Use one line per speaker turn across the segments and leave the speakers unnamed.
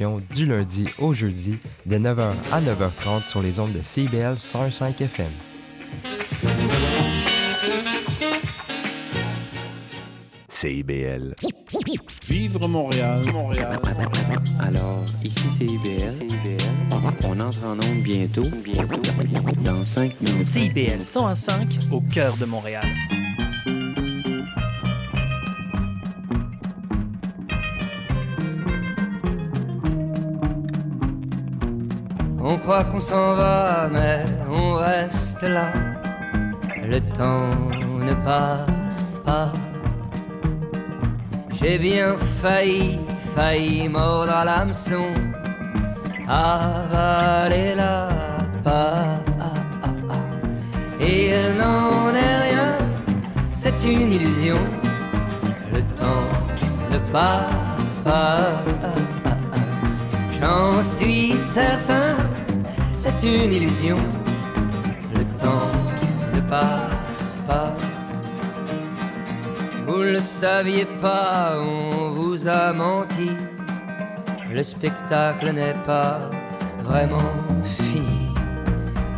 émission du lundi au jeudi de 9h à 9h30 sur les ondes de CBL 105 FM.
CIBL.
Vivre Montréal, Montréal.
Alors, ici c'est IBL. On entre en onde bientôt, bientôt, dans 5 minutes.
CIBL 105 au cœur de Montréal.
Croit qu'on s'en va, mais on reste là. Le temps ne passe pas. J'ai bien failli, failli mordre à l'hameçon, avaler la. Et il n'en est rien, c'est une illusion. Le temps ne passe pas. J'en suis certain, c'est une illusion. Le temps ne passe pas. Vous le saviez pas, on vous a menti. Le spectacle n'est pas vraiment fini.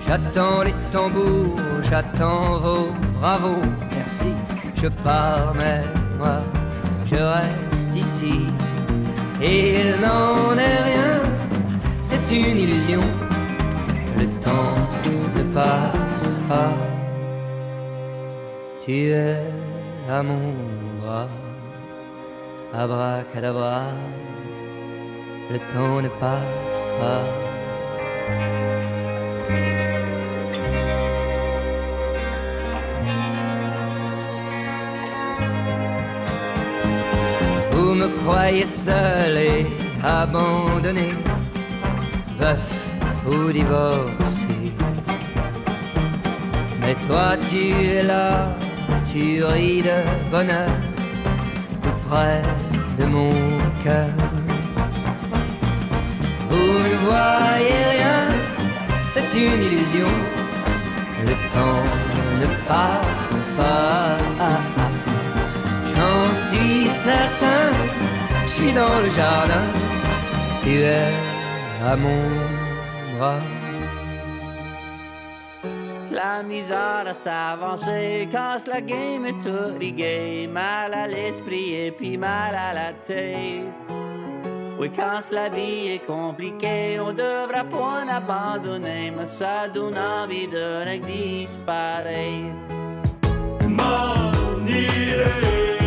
J'attends les tambours, j'attends vos bravos, merci. Je pars, mais moi, je reste ici. Et il n'en est rien, c'est une illusion. Le temps ne passe pas. Tu es à mon bras, abracadabra, le temps ne passe pas. Vous me croyez seul et abandonné, veuf ou divorcé. Mais toi tu es là, tu ris de bonheur, tout près de mon cœur. Vous ne voyez rien, c'est une illusion, le temps ne passe pas. J'en suis certain, je suis dans le jardin, tu es à mon bras.
La misère à s'avancer casse la game et tout game. Mal à l'esprit et puis mal à la tête. Oui, quand la vie est compliquée, on devra point abandonner. Mais ça donne envie de ne disparaître.
M'en irai.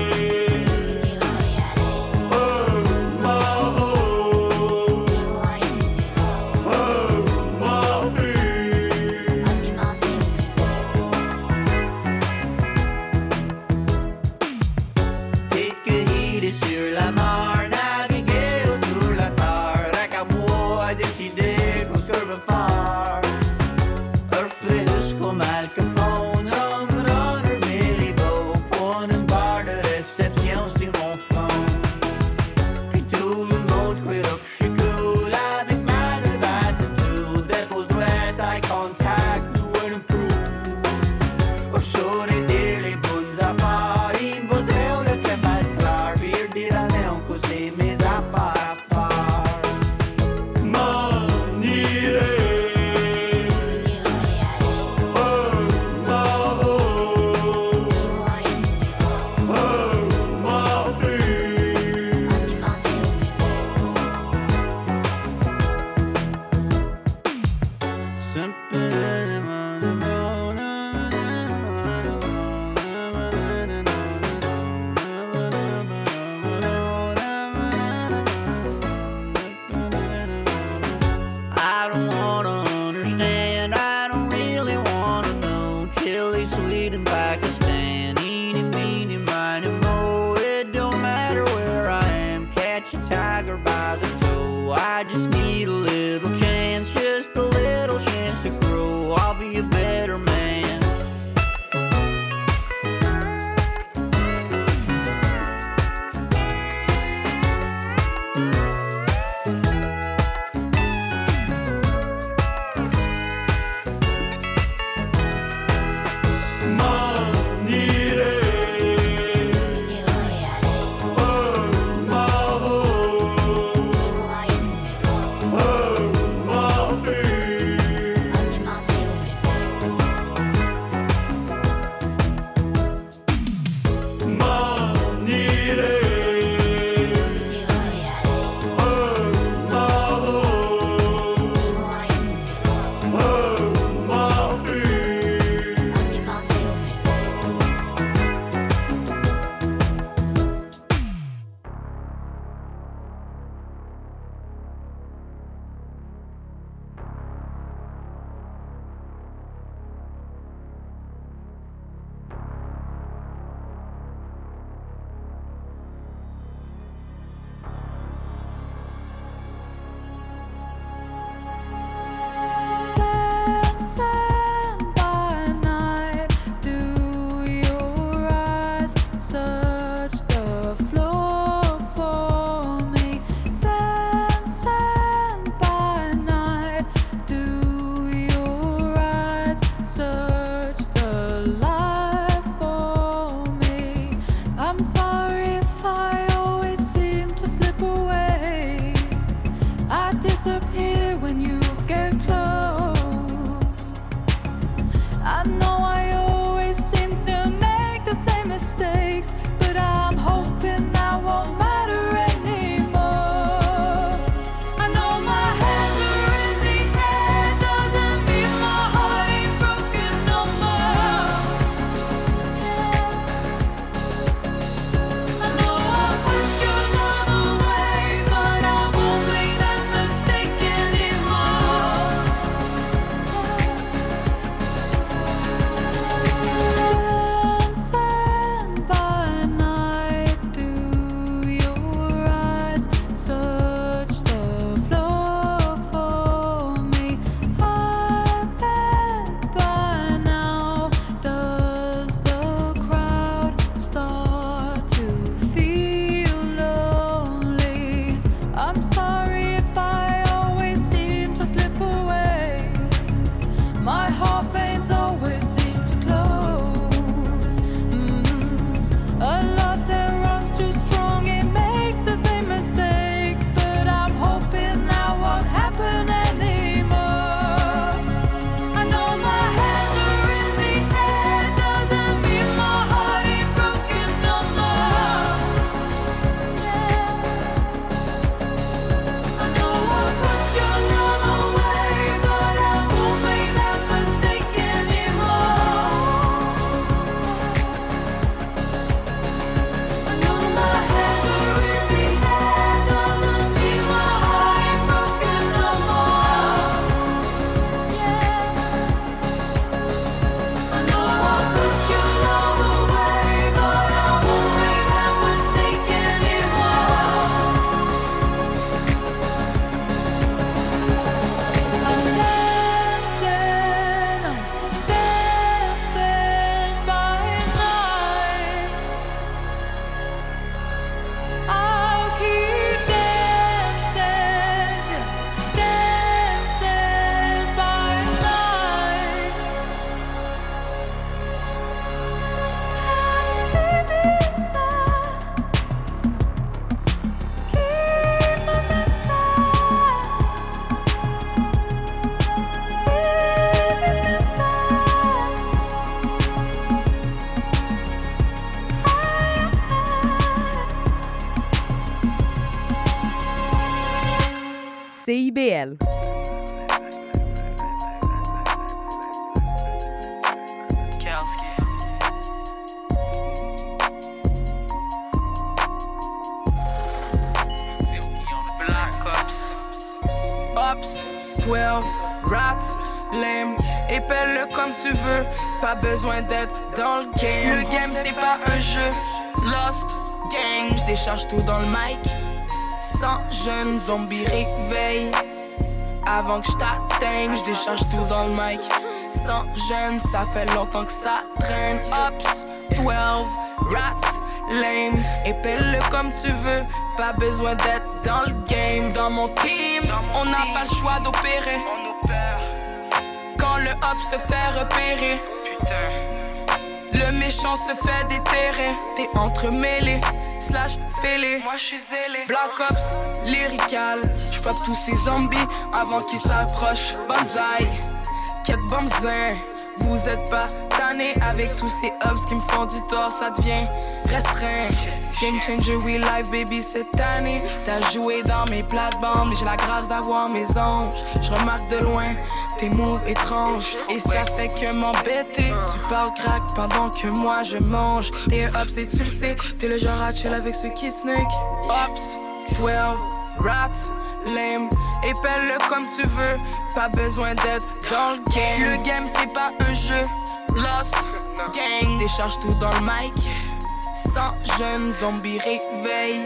100 jeunes, ça fait longtemps que ça traîne. Ops, 12, rats, lame, épelle-le comme tu veux, pas besoin d'être dans le game. Dans mon team, on n'a pas le choix d'opérer. Quand le hop se fait repérer, le méchant se fait déterrer. T'es entremêlé, slash fêlé. Moi je suis zélé. Black Ops, lyrical. J'pop tous ces zombies avant qu'ils s'approchent. Banzai, quête bonzin. Vous êtes pas tanné avec tous ces ups qui me font du tort, ça devient restreint. Game changer, we live, baby, cette année. T'as joué dans mes plates-bandes, mais j'ai la grâce d'avoir mes anges. Je remarque de loin tes moves étranges, et ça fait que m'embêter. Tu parles crack pendant que moi je mange. T'es un ups et tu le sais, t'es le genre à chill avec qui te snake. Ups, 12, rats, lame. Épelle-le comme tu veux, pas besoin d'être dans le game. Le game c'est pas un jeu, Lost, gang. Décharge tout dans le mic, 100 jeunes zombies réveillent.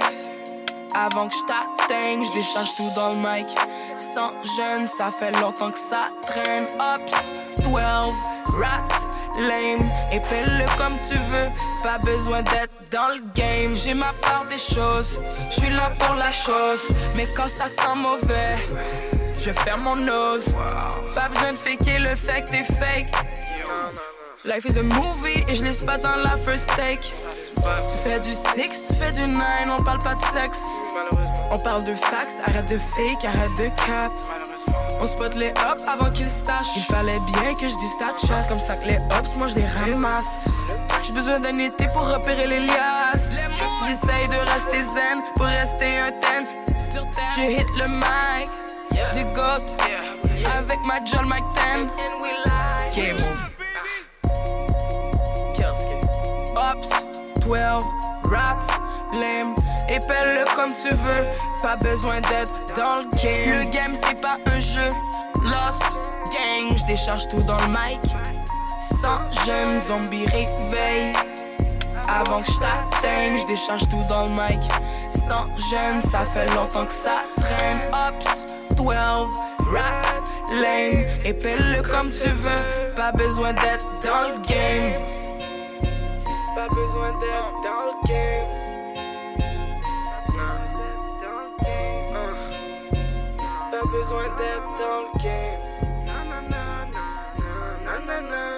Avant que je t'atteigne, je décharge tout dans le mic. 100 jeunes, ça fait longtemps que ça traîne. Ups, 12, rats, lame. Épelle-le comme tu veux, pas besoin d'être dans le game. J'ai ma part des choses, je suis là pour la cause. Mais quand ça sent mauvais, je ferme mon nose. Pas besoin de faker le fait que t'es fake. Life is a movie et je laisse pas dans la first take. Tu fais du six, tu fais du nine, on parle pas de sexe. On parle de fax, arrête de fake, arrête de cap. On spot les hops avant qu'ils sachent. Il fallait bien que je dise ta chasse. Comme ça que les hops, moi je les ramasse. J'ai besoin d'un été pour repérer les liasses. J'essaye de rester zen pour rester un ten. Je hit le mic du GOAT avec ma John 10. Game over. Ops, 12, rats, lame, épelle-le comme tu veux. Pas besoin d'être dans le game. Le game, c'est pas un jeu. Lost, gang, je décharge tout dans le mic. Sans jeunes zombies réveil. Avant que je t'atteigne, je décharge tout dans le mic. Sans jeunes, ça fait longtemps que ça traîne. Ops, 12, rats, lame, épelle-le comme tu veux. Pas besoin d'être dans le game. Pas besoin d'être dans le game. Pas besoin d'être dans le game. Na, na, na,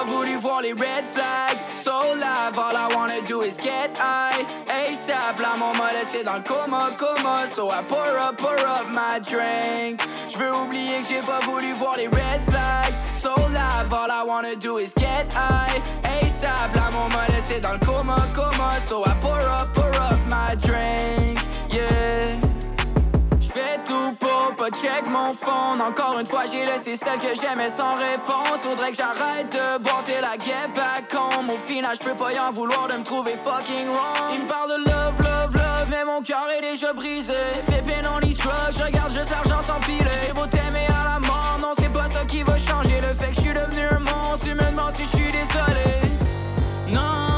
pas voulu voir les red flags. So live, all I wanna do is get high. ASAP, la mon m'a laissé dans le coma, coma. So I pour up, pour up my drink. J'veux oublier que j'ai pas voulu voir les red flags. So live, all I wanna do is get high. ASAP, la mon m'a laissé dans le coma, coma. So I pour up, pour up my drink. Yeah. Pas check mon phone. Encore une fois, j'ai laissé celle que j'aimais sans réponse. Faudrait que j'arrête de boire la get back home. Au final, j'peux pas y en vouloir de me trouver fucking wrong. Il me parle de love, love, love, mais mon cœur est déjà brisé. C'est peine on je regarde juste l'argent s'empiler. J'ai beau t'aimer à la mort, non, c'est pas ça qui va changer. Le fait que j'suis devenu un monstre, tu me demandes si j'suis désolé. Non,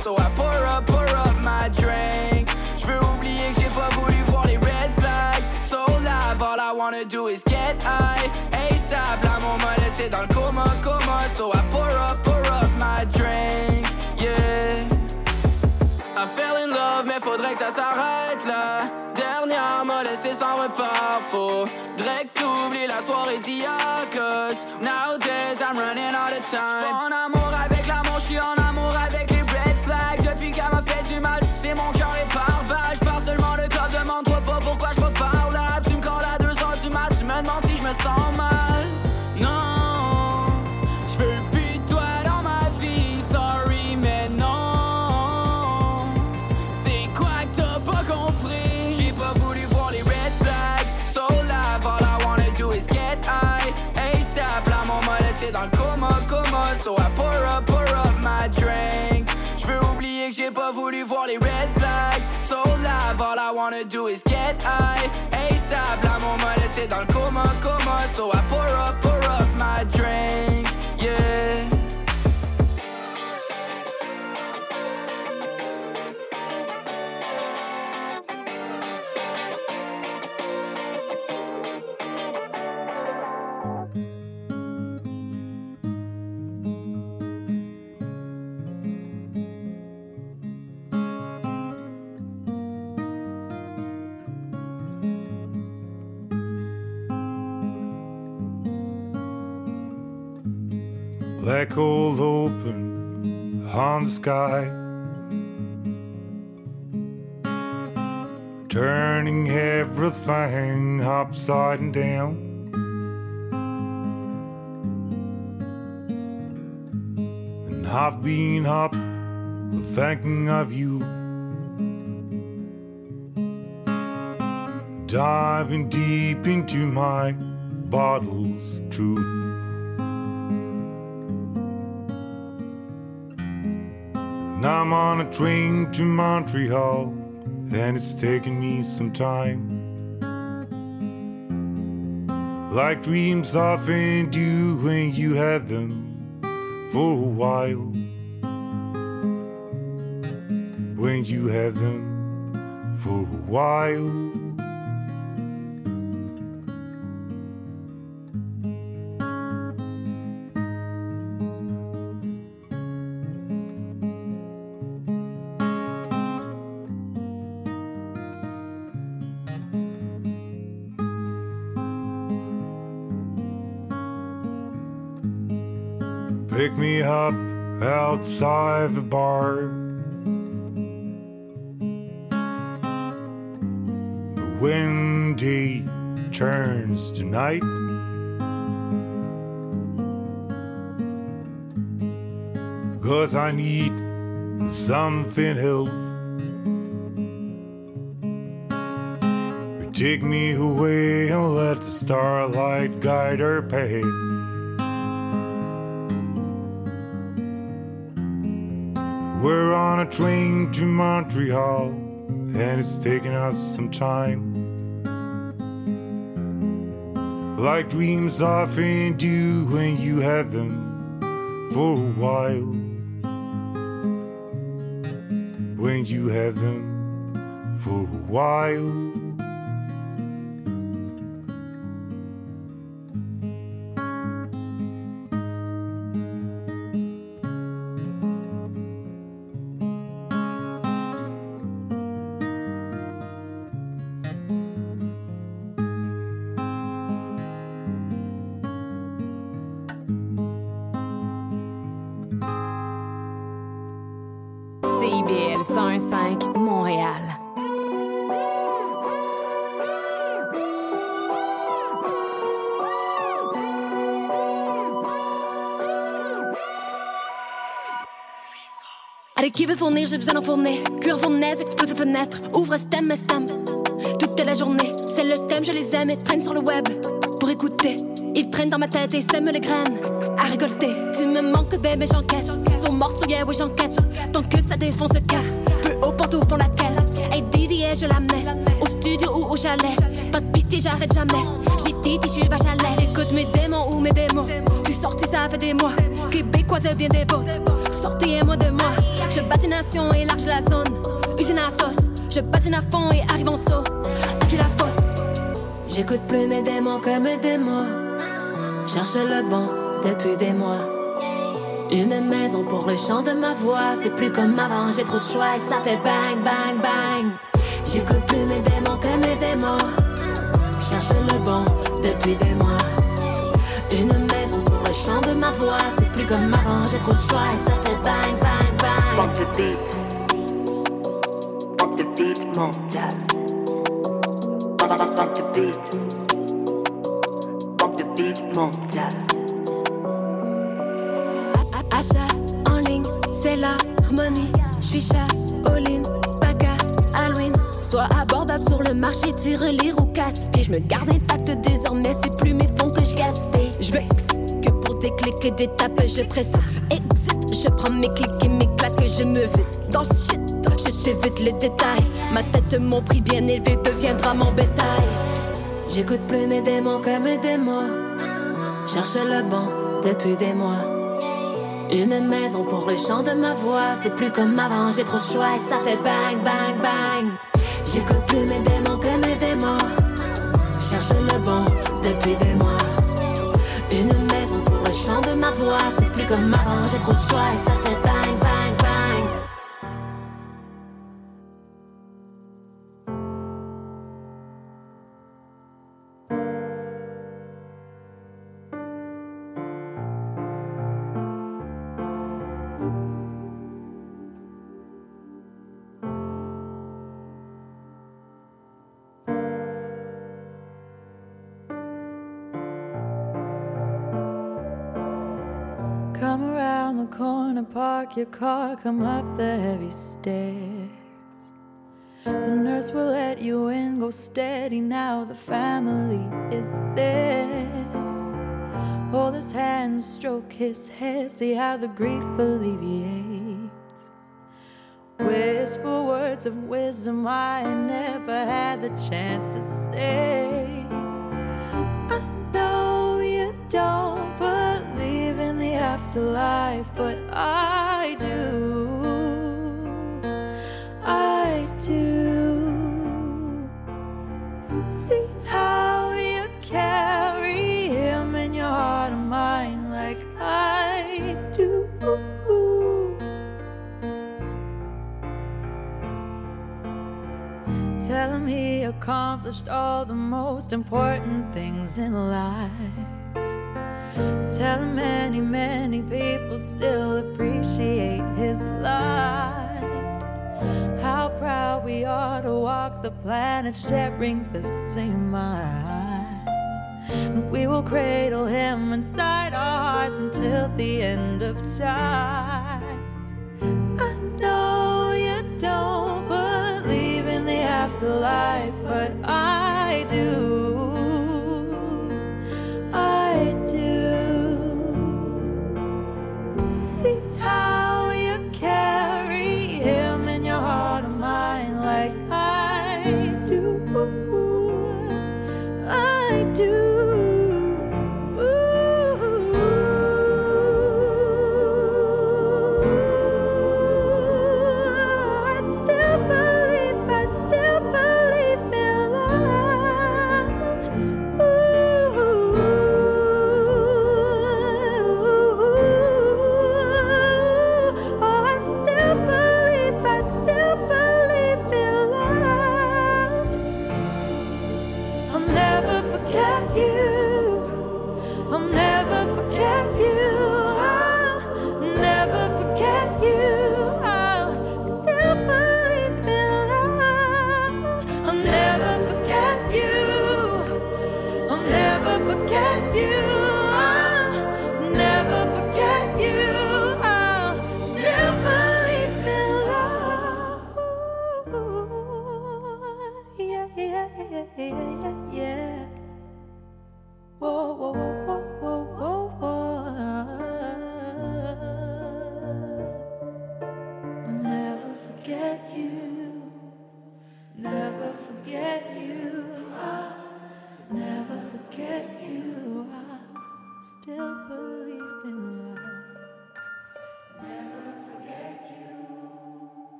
So I pour up, pour up my drink. J'veux oublier que j'ai pas voulu voir les red flags. So live, all I wanna do is get high. ASAP, la mon m'a laissé dans le coma, coma. So I pour up, pour up my drink. Yeah. I fell in love, mais faudrait que ça s'arrête là. Dernière m'a laissé sans repart. Faudrait que t'oublies la soirée. Cause nowadays I'm running out of time. J'ai pas voulu voir les red flags. So live, all I wanna do is get high. ASAP, la m'a laissé dans le coma, coma. So I pour up,
Black hole open on the sky. Turning everything upside down. And I've been up thinking of you. Diving deep into my bottles truth. And I'm on a train to Montreal, and it's taking me some time. Like dreams often do when you have them for a while. When you have them for a while. Outside the bar. The windy turns to night. Cause I need something else. Take me away and let the starlight guide our path. Train to Montreal, and it's taking us some time. Like dreams often do when you have them for a while. When you have them for a while.
Fournir, j'ai besoin d'en fournir. Cuir fournaise, explose fenêtre, ouvre stem, stem. Toute la journée, c'est le thème, je les aime et traîne sur le web. Pour écouter, ils traînent dans ma tête et sèment les graines. À récolter, tu me manques, bébé, j'encaisse. Son morceau, yeah, oui, j'enquête. Tant que ça défonce, se casse. Peu haut, pantoufle, laquelle. Hey, Didier, je l'amenais. Au studio ou au chalet. Pas de pitié, j'arrête jamais. J'ai titi, je suis vache. J'écoute mes démons ou mes démons. Puis sorti, ça fait des mois. Québécoise, bien des bottes. Sortez et moi de moi. Je bâtis nation et large la zone. Usine à sauce. Je patine à fond et arrive en saut. À qui la faute? J'écoute plus mes démons que mes démons. Cherche le bon depuis des mois. Une maison pour le chant de ma voix. C'est plus comme avant, j'ai trop de choix et ça fait bang, bang, bang. J'écoute plus mes démons que mes démons. Cherche le bon depuis des mois. Ma voix. C'est plus comme avant, j'ai trop de choix et ça fait bang, bang, bang.
Fuck the beat. Fuck the beat, mondial. Fuck the beat. Fuck the beat, mondial.
Achat en ligne, c'est l'harmonie. J'suis chat, all-in, Paca, Halloween. Soit abordable sur le marché, tire lire ou casse-pied. J'me garde intact désormais, c'est plus mes fonds que pour des des tapes, je presse. Exit, je prends mes clics et mes claques, je me vide dans ce shit. Je t'évite les détails. Ma tête, mon prix bien élevé deviendra mon bétail. J'écoute plus mes démons que mes démons. Cherche le bon depuis des mois. Une maison pour le chant de ma voix. C'est plus comme avant, j'ai trop de choix et ça fait bang, bang, bang. J'écoute plus mes démons que mes démons. Cherche le bon depuis des mois. C'est plus comme avant, j'ai trop de choix et ça fait
park your car, come up the heavy stairs. The nurse will let you in, go steady now, the family is there. Hold his hand, stroke his hair, see how the grief alleviates. Whisper words of wisdom I never had the chance to say. I know you don't believe in the afterlife. afterlife, but I See how you carry him in your heart and mind like I do. Tell him he accomplished all the most important things in life. Tell him many, many people still appreciate his light. How proud we are to walk the planet sharing the same eyes. We will cradle him inside our hearts until the end of time. I know you don't believe in the afterlife, but I do.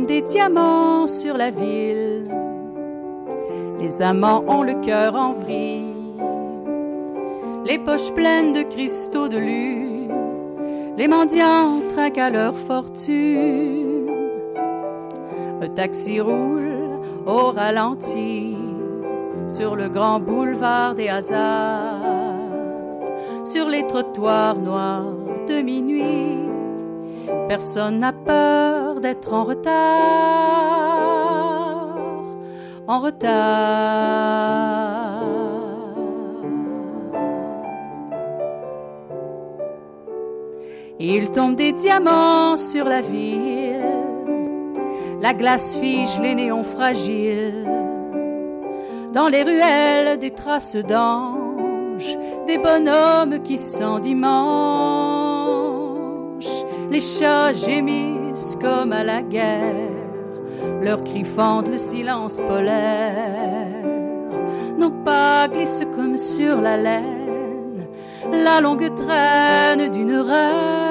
Des diamants sur la ville. Les amants ont le cœur en vrille. Les poches pleines de cristaux de lune. Les mendiants trinquent à leur fortune. Un taxi roule au ralenti sur le grand boulevard des hasards. Sur les trottoirs noirs de minuit. Personne n'a peur d'être en retard. En retard. Il tombe des diamants sur la ville. La glace fige les néons fragiles. Dans les ruelles, des traces d'anges, des bonhommes qui s'endimanchent. Les chats gémissent comme à la guerre. Leurs cris fendent le silence polaire. Nos pas glissent comme sur la laine, la longue traîne d'une reine.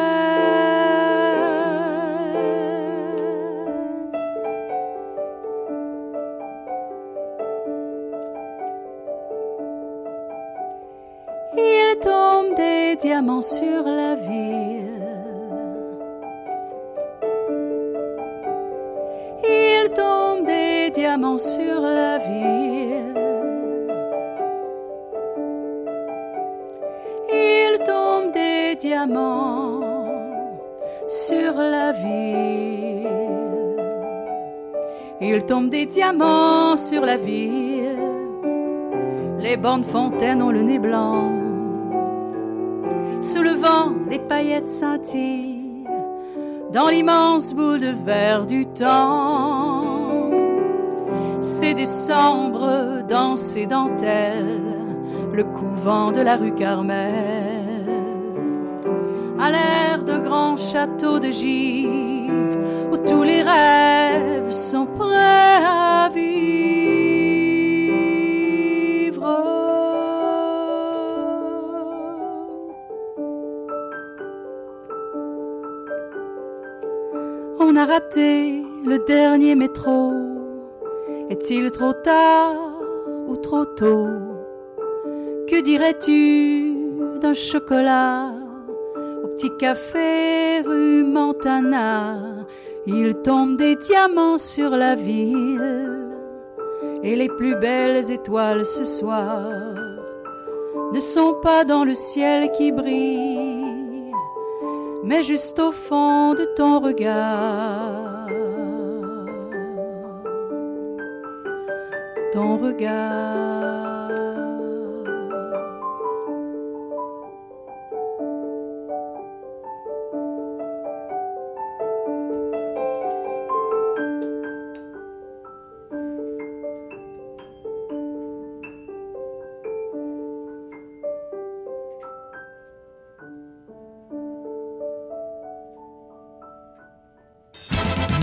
Il tombe des diamants sur la sur la ville. Il tombe des diamants sur la ville. Il tombe des diamants sur la ville. les bornes fontaines ont le nez blanc. Sous le vent, les paillettes scintillent dans l'immense boule de verre du temps. Décembre dans ses dentelles, le couvent de la rue Carmel. À l'air d'un grand château de givre où tous les rêves sont prêts à vivre. On a raté le dernier métro. Est-il trop tard ou trop tôt? Que dirais-tu d'un chocolat? Au petit café rue Montana Il tombe des diamants sur la ville. Et les plus belles étoiles ce soir ne sont pas dans le ciel qui brille, mais juste au fond de ton regard. Ton regard.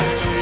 messages.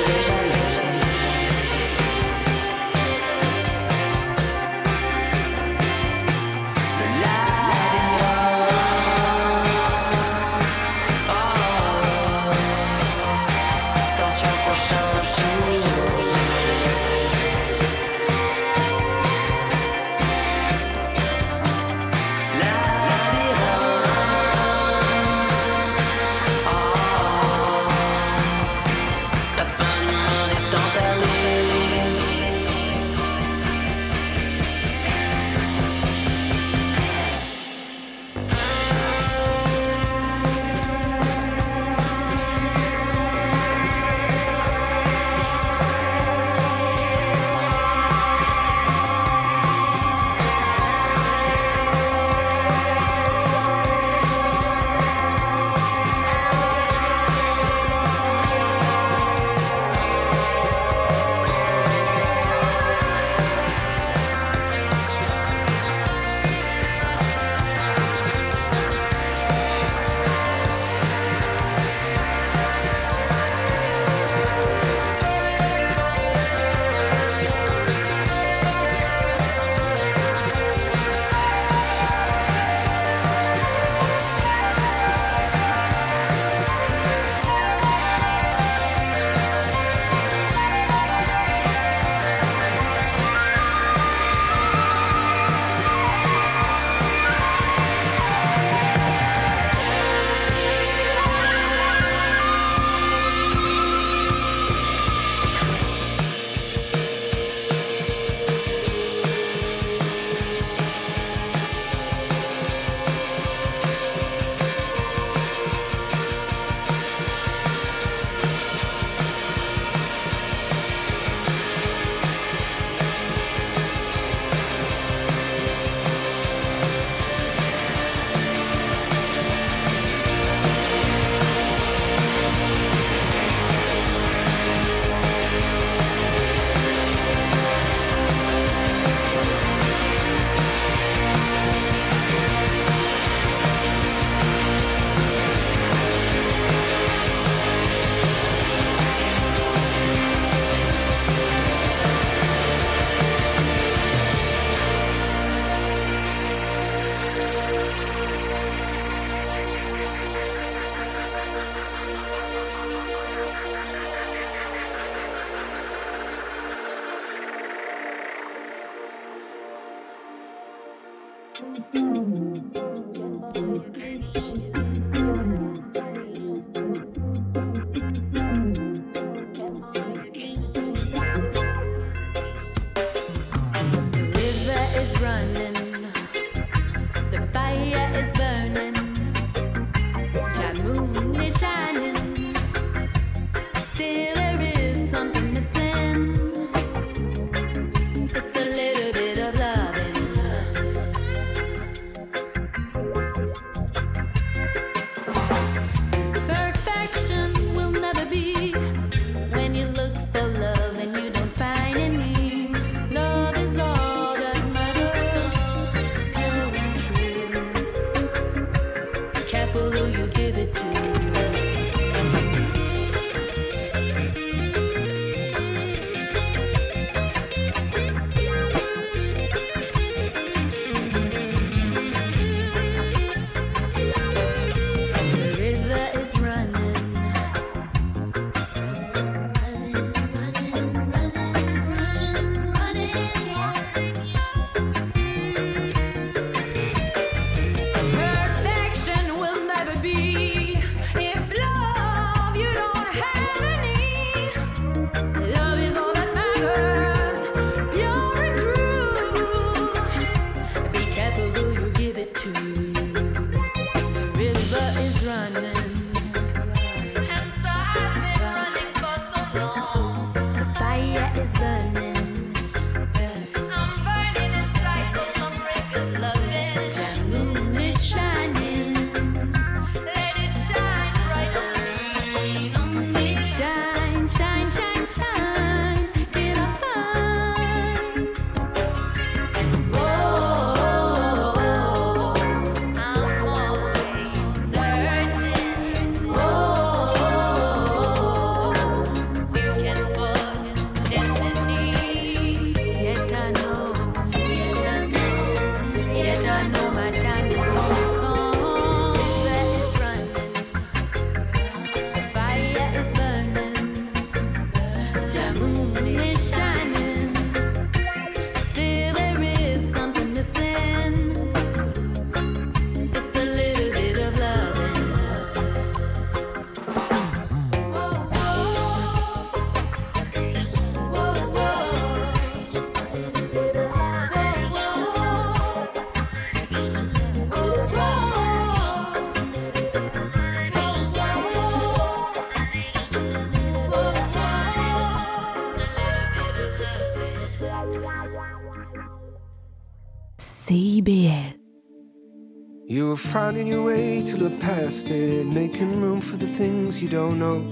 You
were finding your way to look past it, making room for the things you don't know.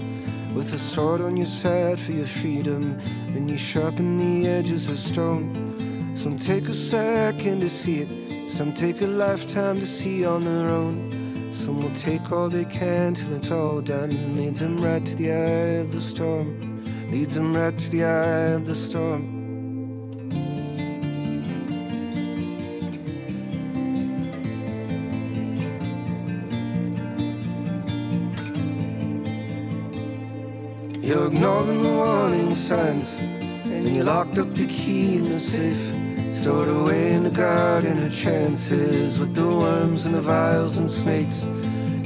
With a sword on your side for your freedom, and you sharpen the edges of stone. Some take a second to see it, some take a lifetime to see on their own. Some will take all they can till it's all done. Leads them right to the eye of the storm. Leads them right to the eye of the storm. Chances with the worms and the vials and snakes.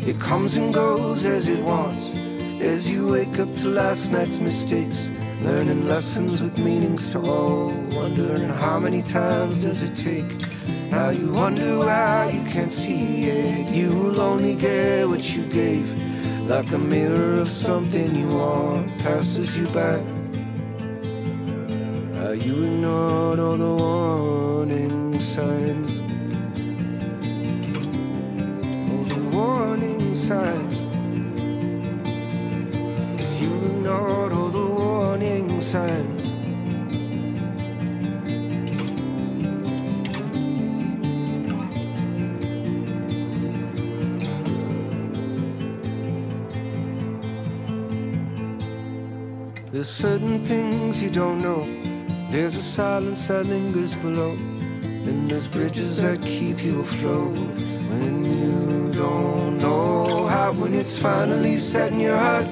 It comes and goes as it wants, as you wake up to last night's mistakes. Learning lessons with meanings to all. Wondering how many times does it take? Now you wonder why you can't see it. You will only get what you gave. Like a mirror of something you want passes you by. There's certain things you don't know. There's a silence that lingers below. And there's bridges that keep you afloat. When you don't know how, when it's finally set in your heart,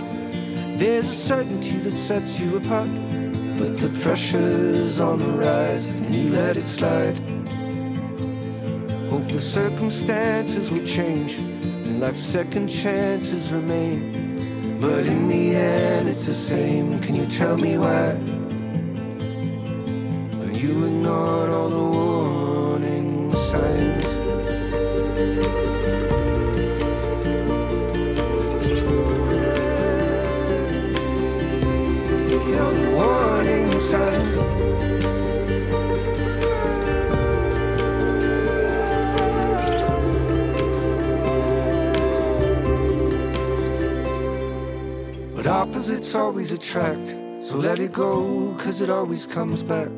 there's a certainty that sets you apart. But the pressure's on the rise, and you let it slide. Hope the circumstances will change, and like second chances remain. But in the end, it's the same. Can you tell me why? When you ignored all the warning signs. All the warning signs. opposites always attract. So let it go, cause it always comes back.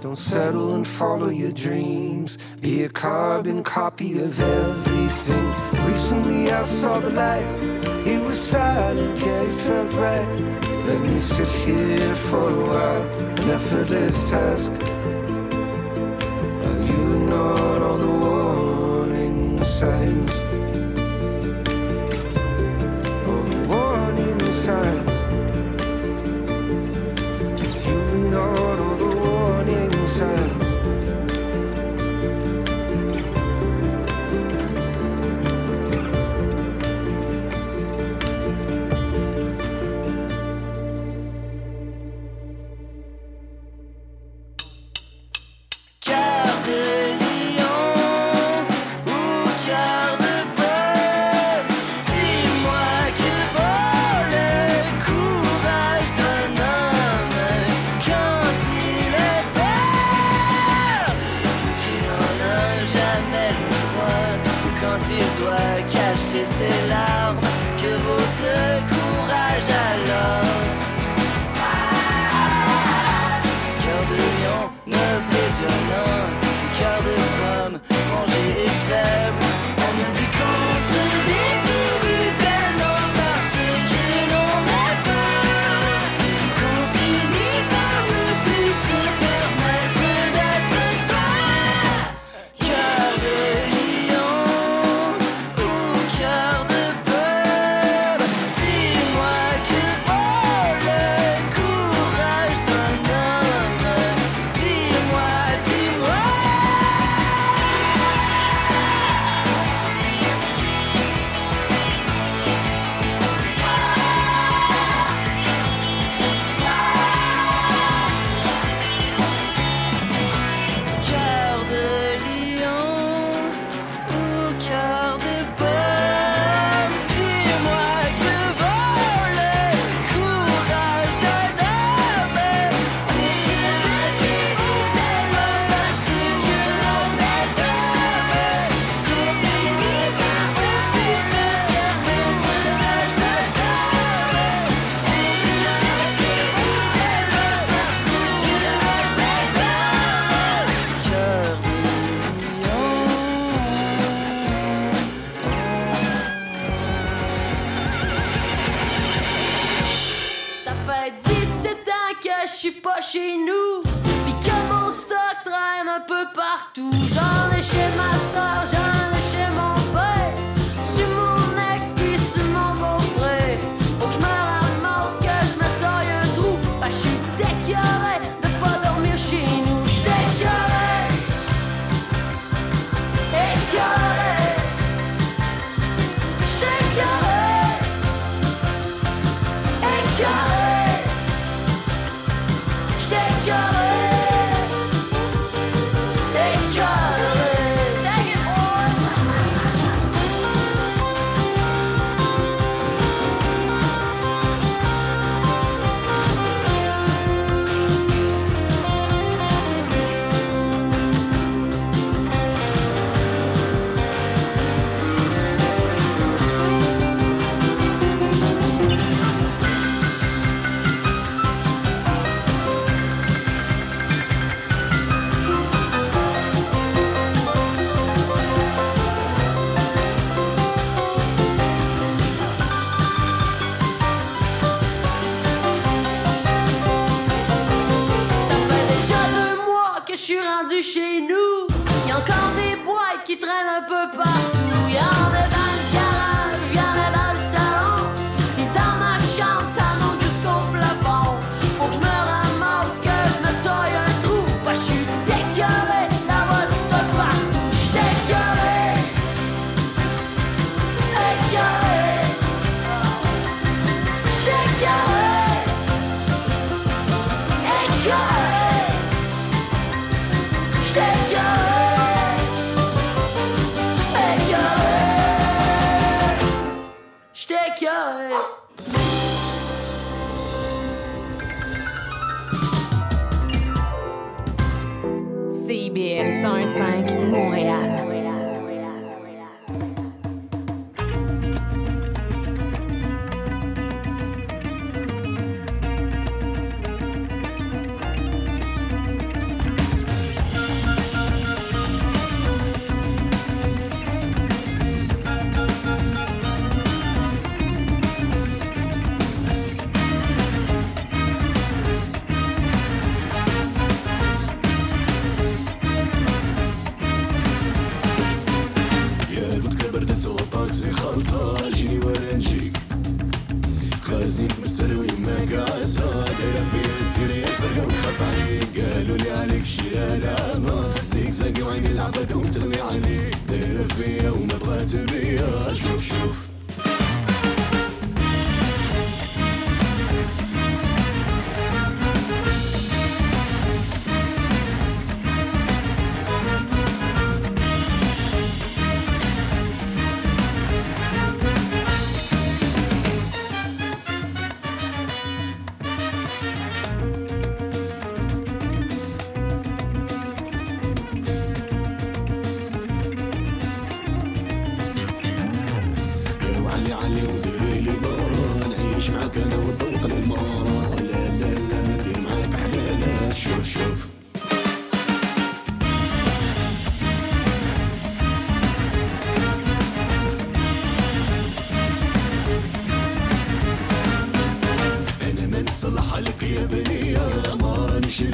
Don't settle and follow your dreams. Be a carbon copy of everything. Recently I saw the light. It was silent, yet it felt right. Let me sit here for a while, an effortless task. You ignored all the warning signs.
je suis pas chez nous. Puis que mon stock traîne un peu partout. J'en ai chez ma soeur,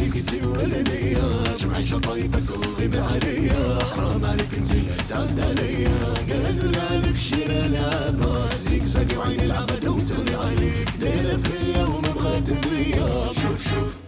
عليك انت والديا جمعي شطيطك وغيبي عليا حرام عليك انت تعد عليا قال لك شير العبا زيك وعين العبد وتولي عليك دايره فيا وما بغات بيا شوف شوف.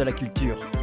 de la culture.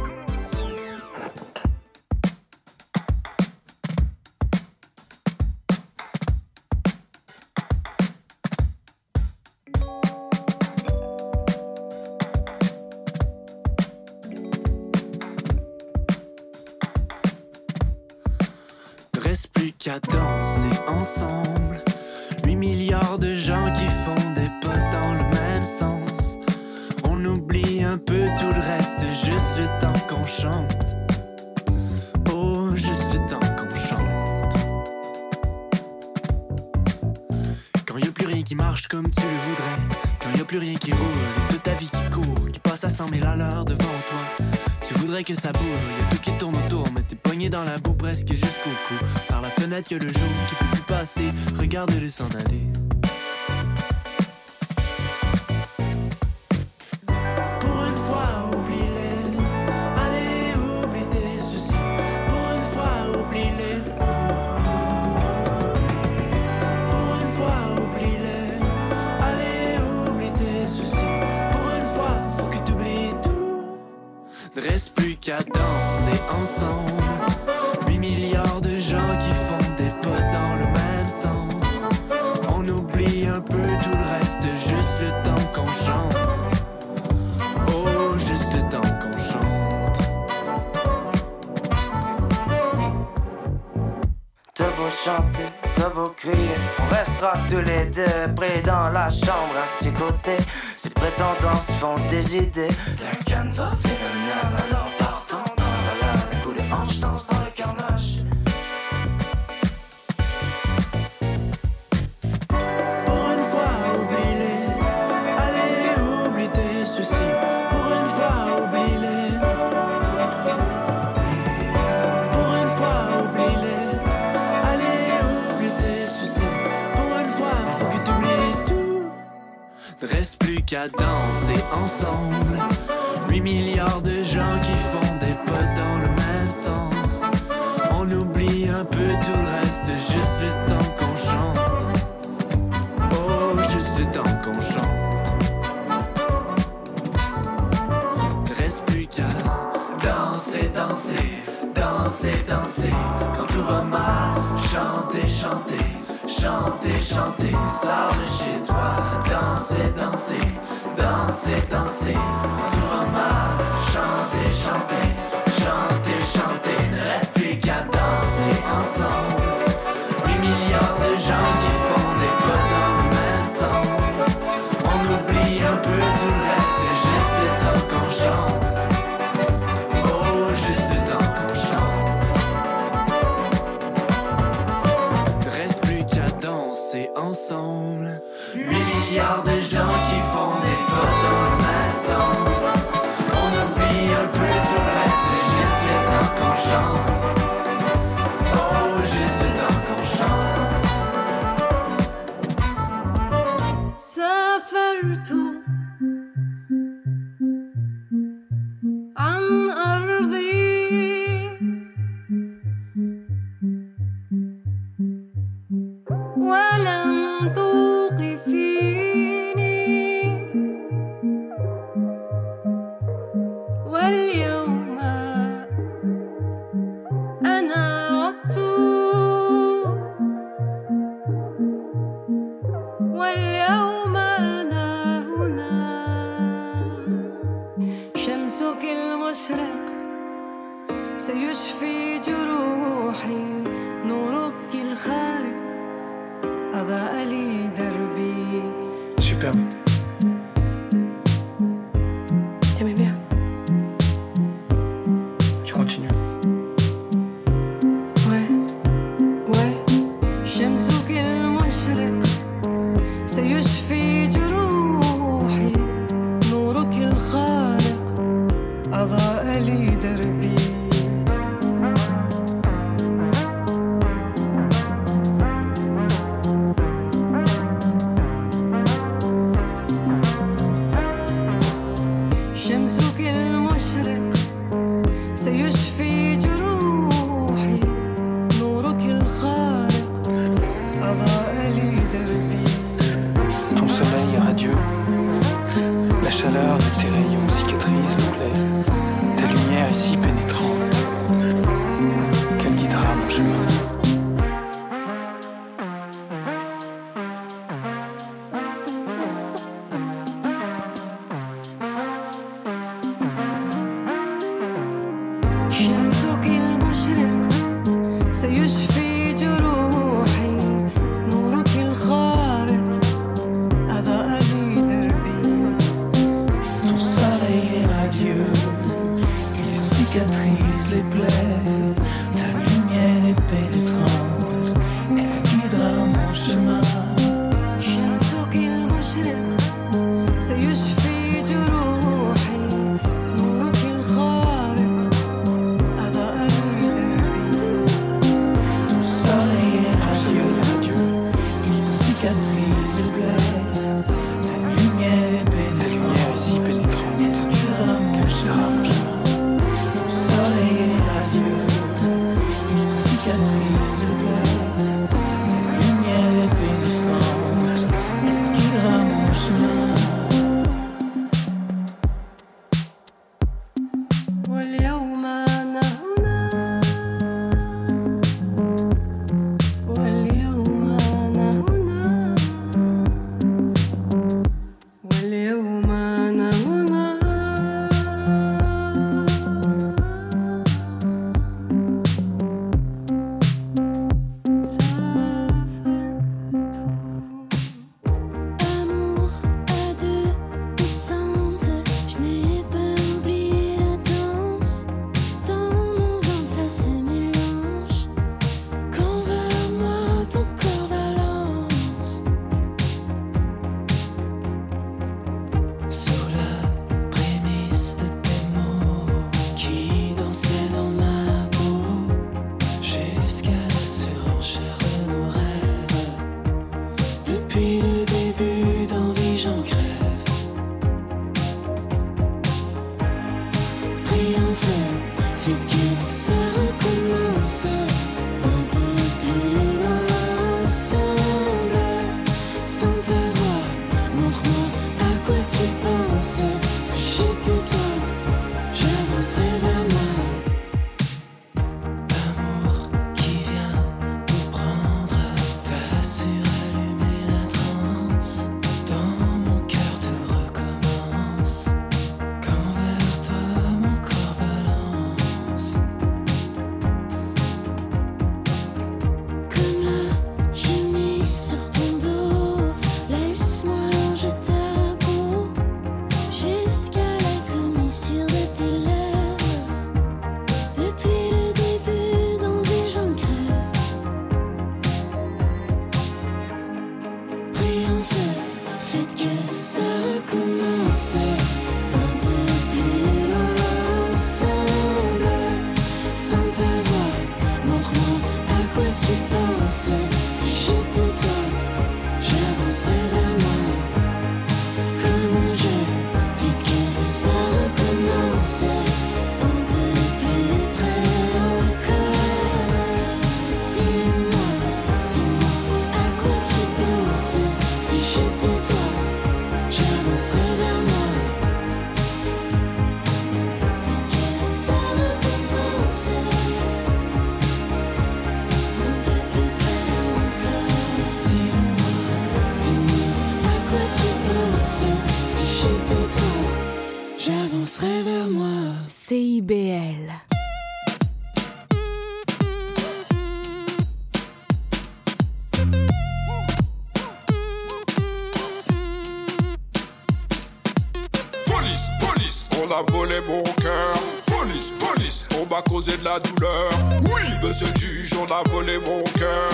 de
la
douleur. Oui, monsieur le juge, on a volé mon cœur.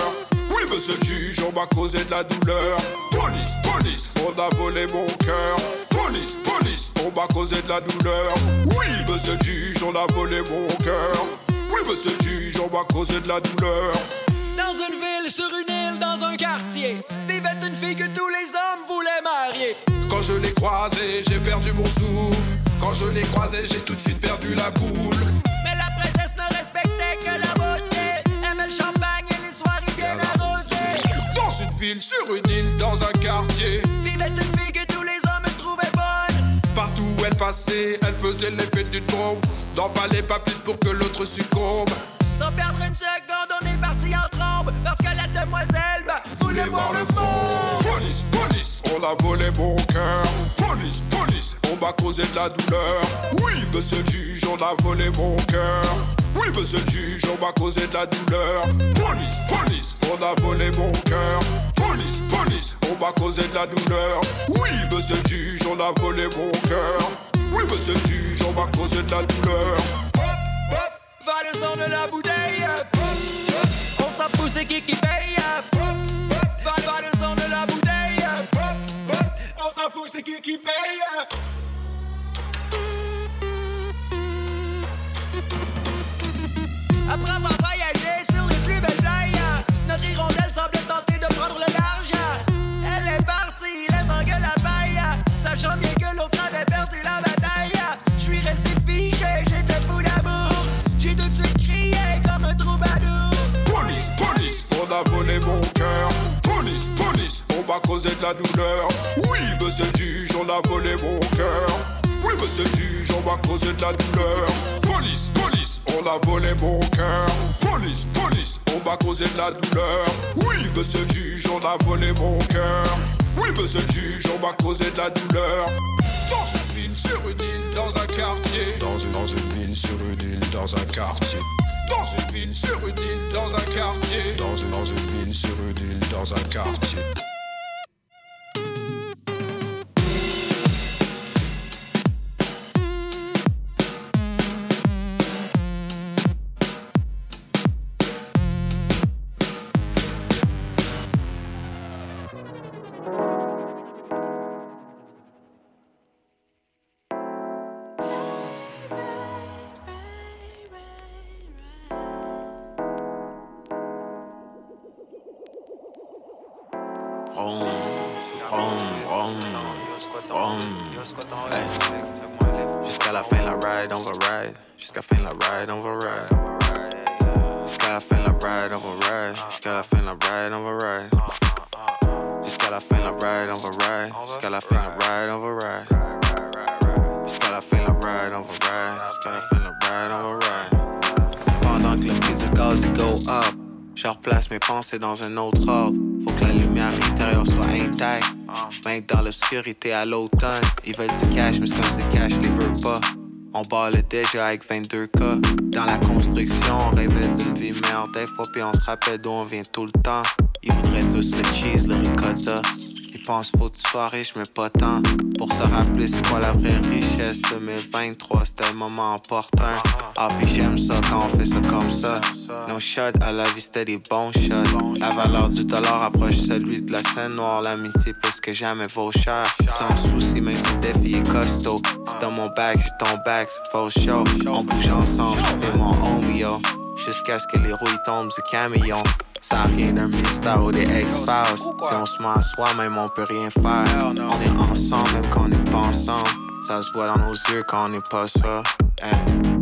Oui, monsieur le juge, on m'a causé de la douleur. Police, police, on a volé mon cœur. Police, police, on m'a causé de la douleur. Oui, monsieur le juge, on a volé mon cœur. Oui, monsieur le juge, on m'a causé de la douleur.
Dans une ville, sur une île, dans un quartier, vivait une fille que tous les hommes voulaient marier.
Quand je l'ai croisée, j'ai perdu mon souffle. Quand je l'ai croisée, j'ai tout de suite perdu la boule. Ville, sur une île, dans un quartier.
Vivait une fille que tous les hommes trouvaient bonne.
Partout où elle passait, elle faisait l'effet d'une bombe. N'en fallait pas plus pour que l'autre succombe.
Sans perdre une seconde, on est parti en trombe. Parce que la demoiselle bah, voulait voir le monde.
Police, police, on a volé mon cœur. Police, police, m'a causé de la douleur. Oui, monsieur le juge, on a volé mon cœur. Oui, monsieur le juge, on m'a causé de la douleur. Police, police, on a volé mon cœur. Police, police, on m'a causé de la douleur. Oui, monsieur le juge, on a volé mon cœur. Oui, monsieur le juge, on m'a causé de la douleur.
Va le son de la bouteille. On s'en fout, c'est qui qui paye. Va, va le son de la bouteille. On s'en fout, c'est qui qui paye. Après avoir voyagé sur les plus belles plages, notre hirondelle semblait tenter de prendre le large. Elle est partie, laissant que la paille, sachant bien que l'autre avait perdu la bataille. Je suis resté figé, j'étais fou d'amour. J'ai tout de suite crié comme un troubadour.
Police, police, on a volé mon cœur. Police, police, on m'a causé de la douleur. Oui, monsieur le juge, on a volé mon cœur. Oui, monsieur le juge, on m'a causé de la douleur. Police, police, on a volé mon cœur. Police, police, on m'a causé de la douleur. Oui, monsieur le juge, on a volé mon cœur. Oui, monsieur le juge, on m'a causé de la douleur. Dans une ville, sur une île, dans un quartier. Dans une, dans une ville, sur une île, dans un quartier. Dans une ville, sur une île, dans un quartier. Dans une, dans une ville, sur une île, dans un quartier.
Dans l'obscurité à l'automne, ils veulent du cash, mais comme le cash les veut pas. On bat le déjà avec 22K. Dans la construction, on rêvait d'une vie meilleure des fois, puis on se rappelle d'où on vient tout le temps. Ils voudraient tous le cheese, le ricotta. Ils pensent faut que tu sois riche, mais pas tant. Pour se rappeler c'est quoi la vraie richesse? 2023, c'était le moment opportun. Ah, puis j'aime ça quand on fait ça comme ça. Nos shots à la vie, c'était des bons shots. La valeur du dollar approche celui de la scène noire. L'amitié plus que jamais vaut cher. Sans souci, même si le défi est costaud. C'est dans mon bac, j'ai ton bac, c'est faux show. On bouge ensemble, t'es mon homie, yo. Jusqu'à ce que les rouilles tombent du camion. Ça a rien d'un mystère ou des X-Files. Si on se ment à soi-même, on peut rien faire. On est ensemble, même quand on n'est pas ensemble. Ça se voit dans nos yeux quand on n'est pas ça. Hey.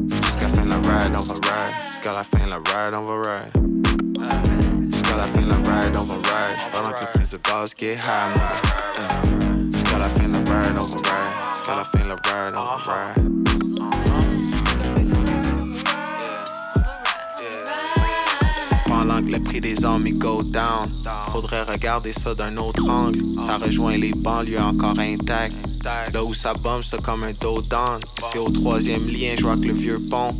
Jusqu'à la fin de la ride, on va ride. Jusqu'à la fin de la ride, on va ride. Hey. Jusqu'à la fin de la ride, on va ride. Pendant que le de get high. Hey. Jusqu'à la fin de la ride, on va ride. Jusqu'à la fin de la ride, on va uh-huh. ride. Uh-huh. Que le prix des armes il go down, faudrait regarder ça d'un autre angle. Ça rejoint les banlieues encore intactes. Là où ça bombe, c'est comme un dos down. D'ici au troisième lien, je vois que le vieux pont.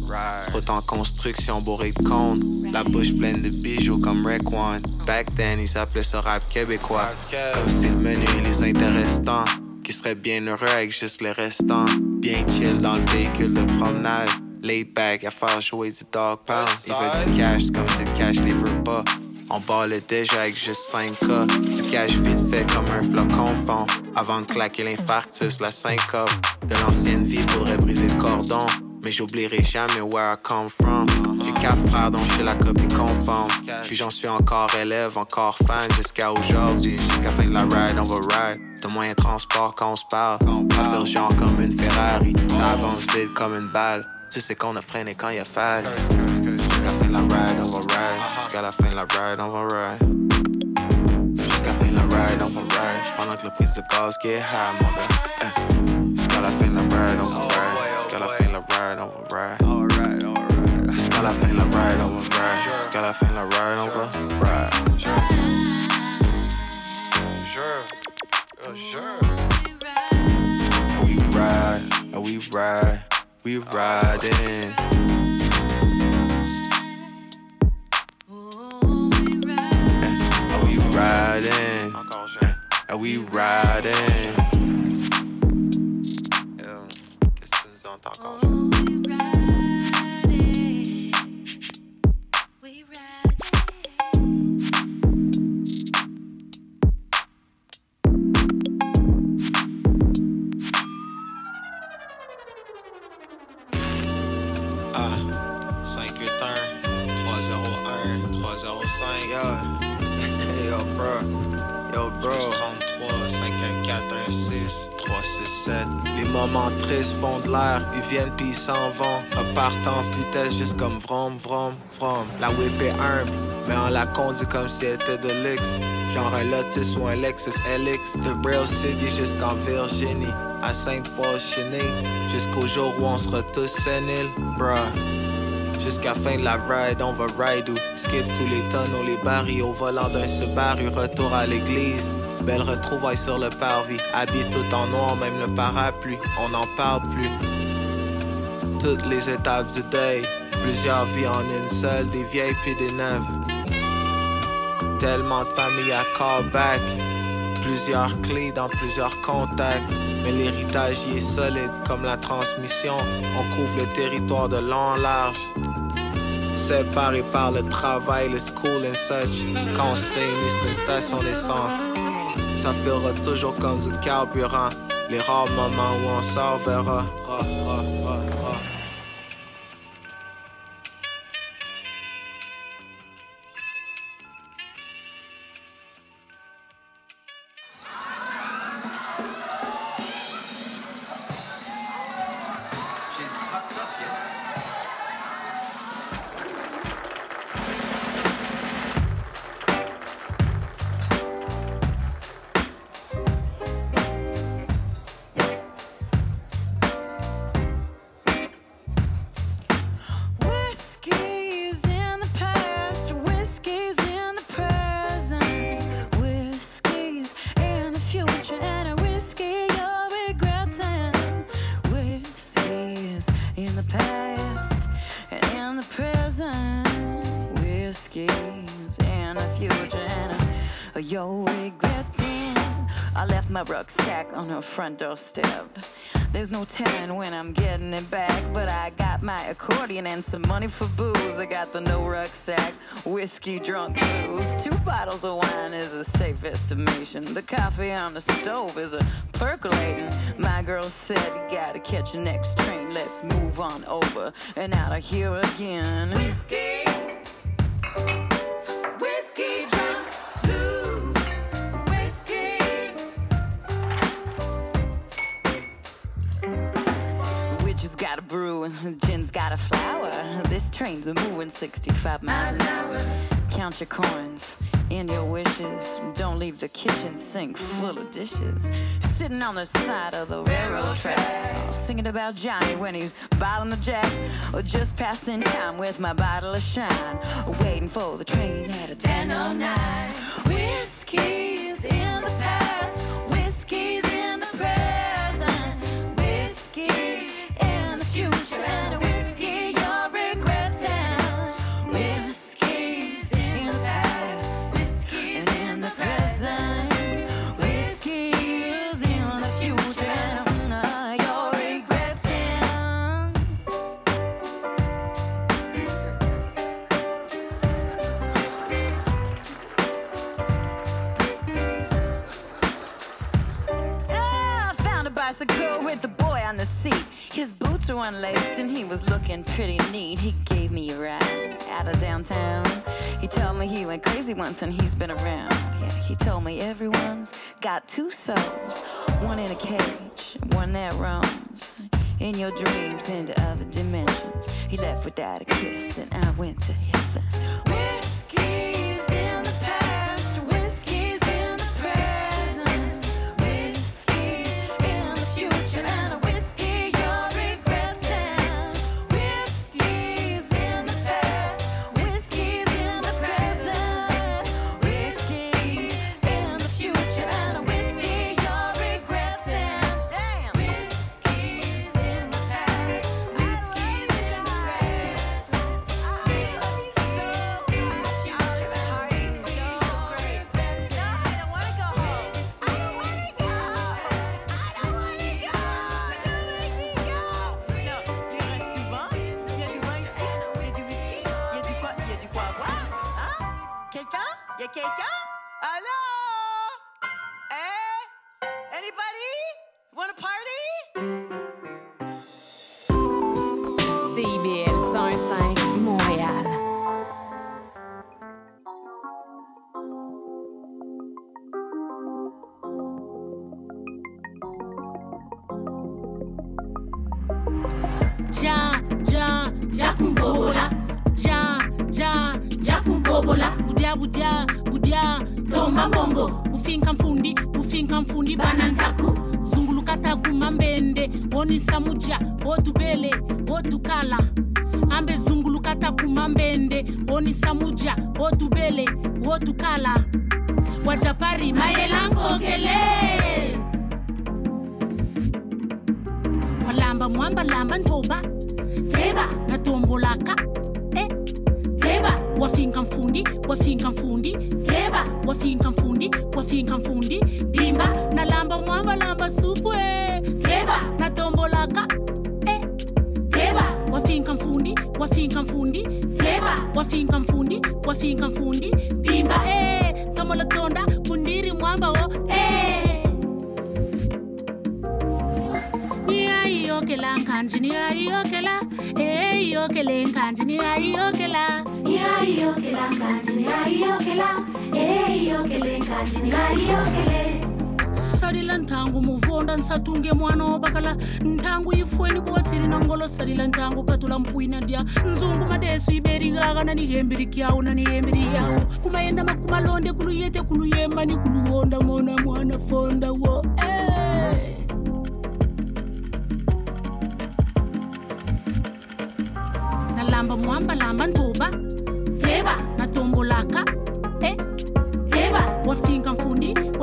Route en construction bourré de cônes. La bouche pleine de bijoux comme One. Back then, ils appelaient ça rap québécois. C'est comme si le menu les intéressants. Qui seraient bien heureux avec juste les restants. Bien chill dans le véhicule de promenade. Lay back à faire jouer du dog pound. Ils veulent du cash comme si le cash les veut pas. On balle déjà avec juste 5K. Du cash vite fait comme un flocon fond. Avant de claquer l'infarctus, la syncope. De l'ancienne vie, faudrait briser le cordon. Mais j'oublierai jamais where I come from. J'ai quatre frères dont je suis la copie conforme. Puis j'en suis encore élève, encore fan jusqu'à aujourd'hui. Jusqu'à fin de la ride, on va ride. C'est un moyen de transport quand on se parle. Le genre comme une Ferrari. Ça avance vite comme une balle. Tu sais qu'on a freiné quand il a fallu. Jusqu'à fin la ride, on va ride. Jusqu'à la fin la ride, on va ride. Jusqu'à fin la ride, on va ride. Pendant que le prix de gaz get high, mon gars. Eh. Jusqu'à la fin la ride, on va ride. Jusqu'à la fin la ride, on va ride. Jusqu'à la fin la ride, on va ride. Jusqu'à la fin la ride, on va ride.
Sure. Oh, sure.
And we ride, we ride, we riding. Eh, and we riding, and we riding. Tristes font de l'air, ils viennent puis ils s'en vont. Repartent en vitesse juste comme vrom, vrom, vrom. La whip est humble, mais on la conduit comme si elle était de luxe. Genre un Lotus ou un Lexus LX. De Braille City jusqu'en Virginie. À Sainte-Foy-Cheney. Jusqu'au jour où on sera tous séniles, bruh. Jusqu'à fin de la ride, on va ride ou skip tous les tonneaux, les barils au volant d'un Subaru, retour à l'église. Belle retrouvaille sur le parvis, habillé tout en noir, même le parapluie, on n'en parle plus. Toutes les étapes du deuil, plusieurs vies en une seule, des vieilles puis des neuves. Tellement de familles à callback, plusieurs clés dans plusieurs contacts. Mais l'héritage y est solide comme la transmission, on couvre le territoire de long en large. Séparés par le travail, le school and such. Quand on se c'est une station d'essence. Ça fera toujours comme du carburant. Les rares moments où on sort verra. Ra, ra, ra, ra.
Rucksack on her front doorstep. There's no telling when I'm getting it back, but I got my accordion and some money for booze. I got the no rucksack, whiskey drunk blues. Two bottles of wine is a safe estimation. The coffee on the stove is a percolating. My girl said, gotta catch the next train. Let's move on over and out of here again. Whiskey and gin's got a flower. This train's a moving 65 miles an hour. Count your coins and your wishes. Don't leave the kitchen sink full of dishes. Sitting on the side of the railroad track, singing about Johnny when he's bottling the jack, or just passing time with my bottle of shine, waiting for the train at a 10:09. was looking pretty neat. He gave me a ride out of downtown. He told me he went crazy once and he's been around. Yeah, he told me everyone's got two souls one in a cage, one that roams in your dreams into other dimensions. He left without a kiss, and I went to heaven.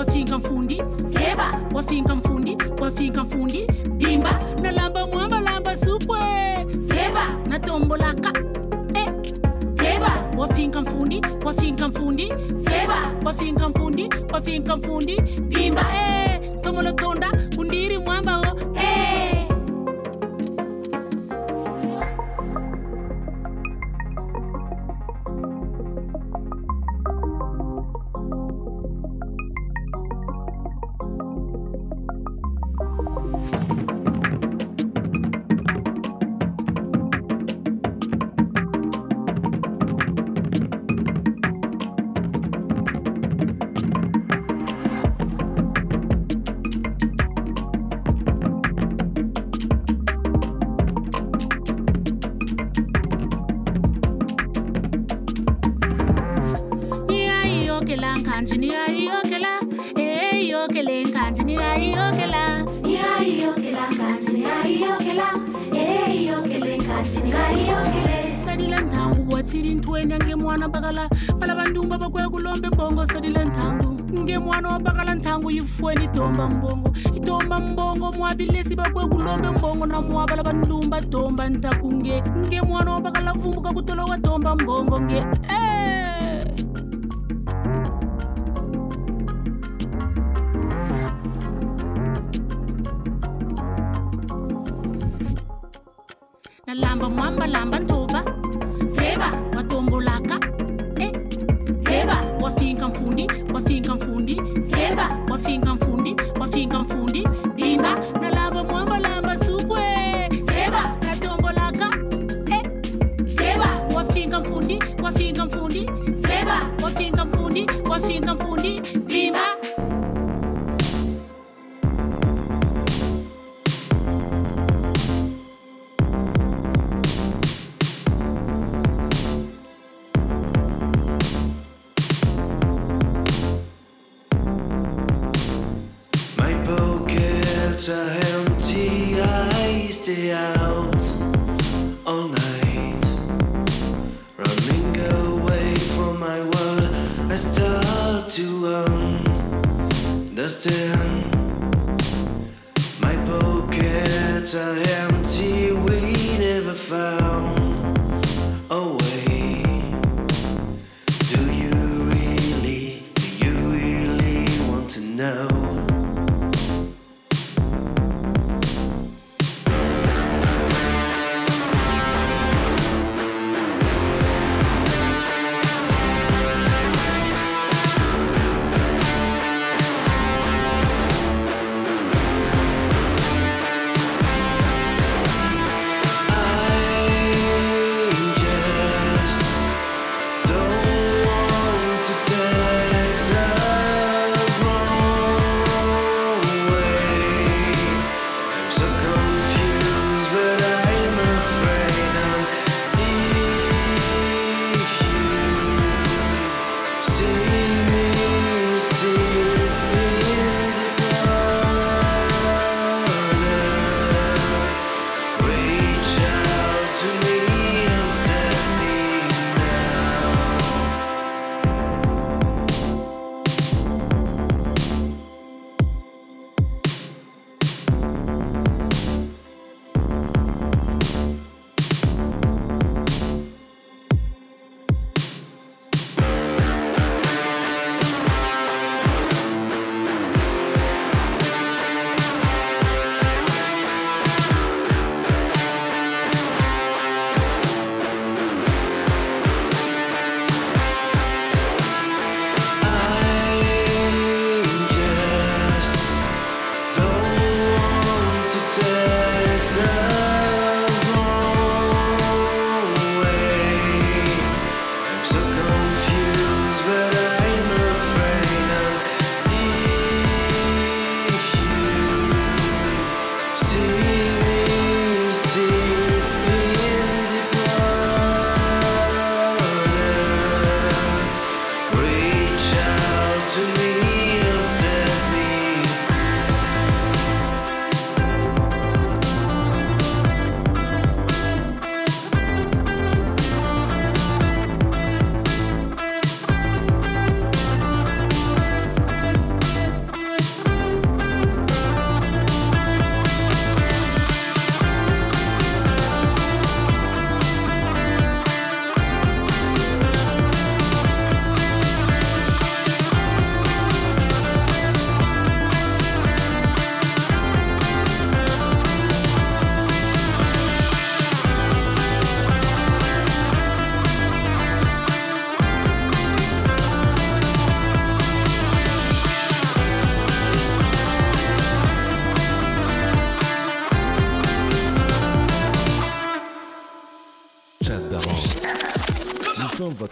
wafika mfundi keba wafika mfundi wafika mfundi bimba nalamba mwamba lamba supwe keba natombolaka eh. keba wafika mfundi wafika mfundi keba wafika mfundi wafika mfundi bimba eh. tomolotonda undiri mwamba oh. idoma mm. mbongo idoma mbongo mwabile bakwe kulombe mm. mbongo na mwabala bandumba tomba ntakunge. Nge mwana obakala vumbuka
kutolowa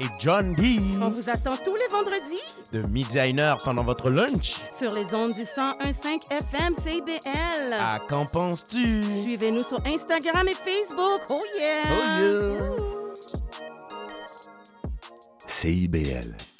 et John B.
On vous attend tous les vendredis
de midi à 1h pendant votre lunch
sur les ondes du 101.5 FM CBL.
À qu'en penses-tu?
Suivez-nous sur Instagram et Facebook. Oh yeah!
Oh yeah!
CIBL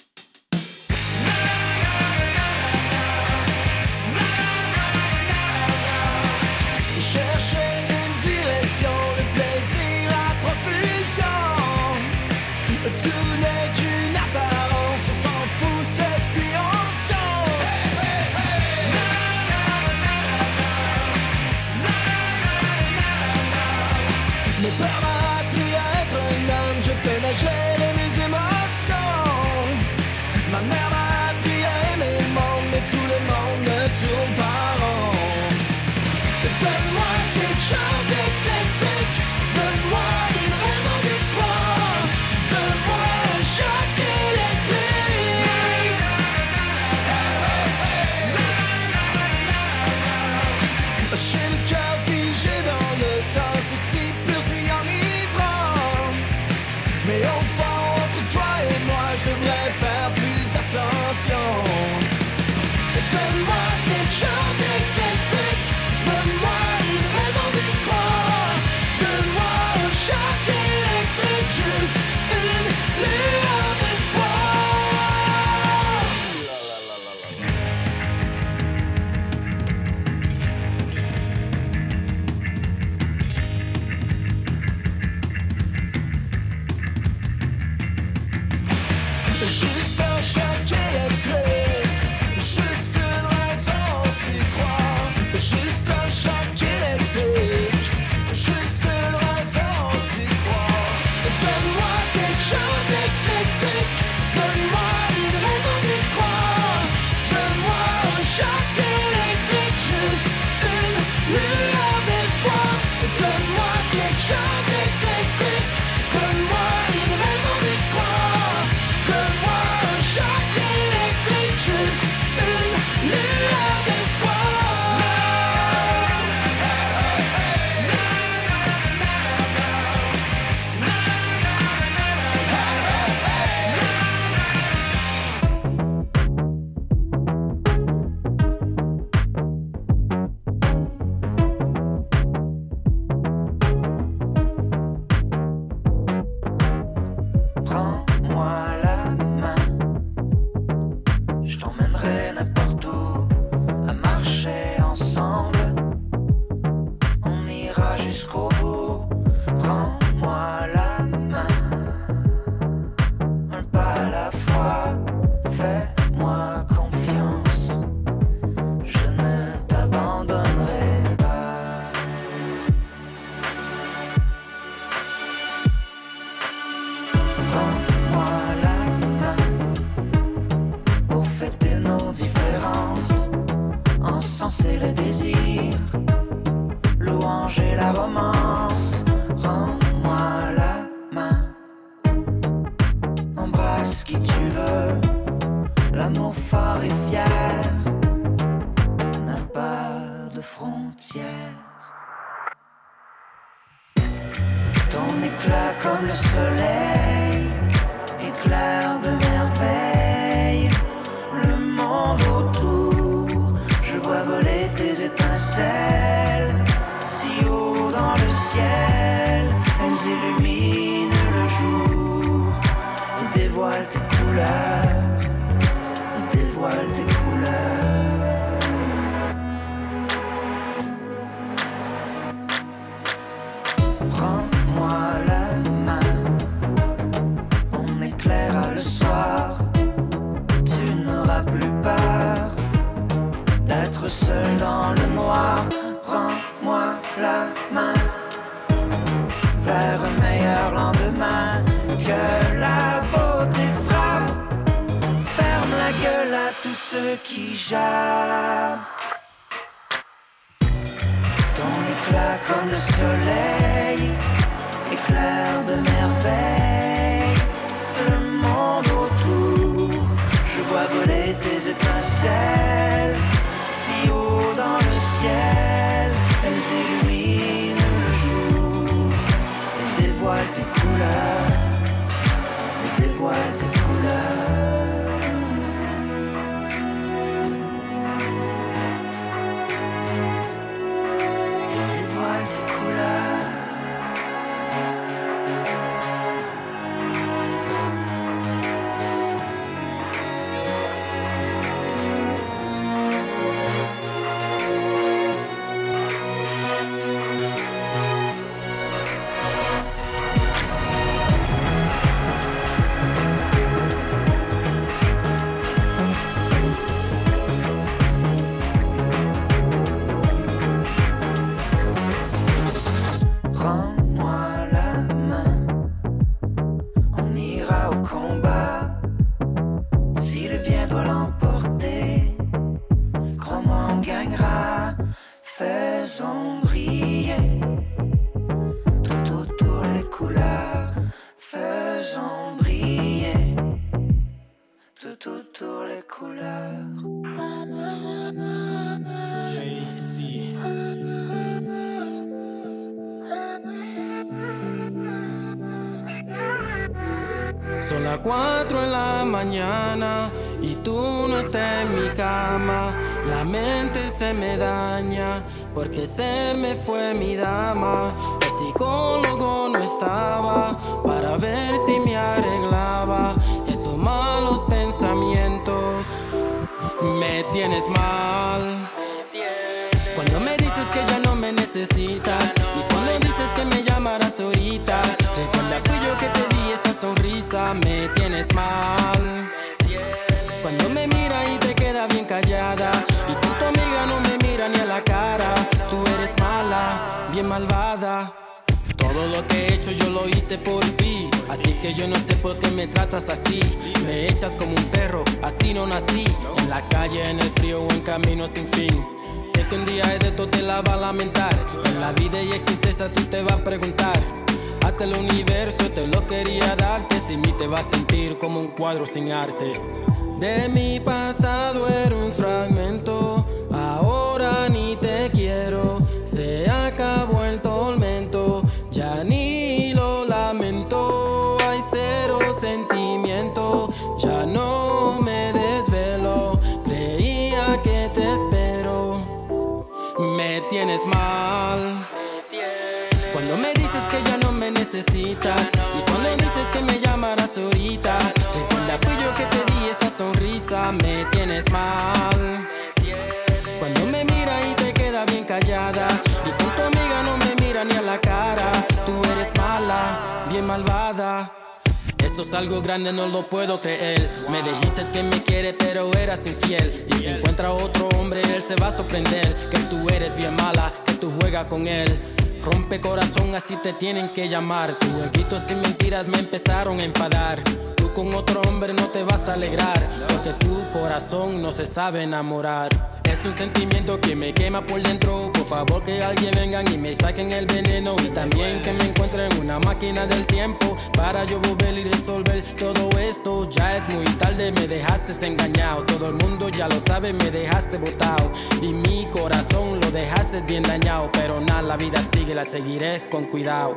engañado. Todo el mundo ya lo sabe, me dejaste botado. Y mi corazón lo dejaste bien dañado. Pero nada, la vida sigue, la seguiré con cuidado.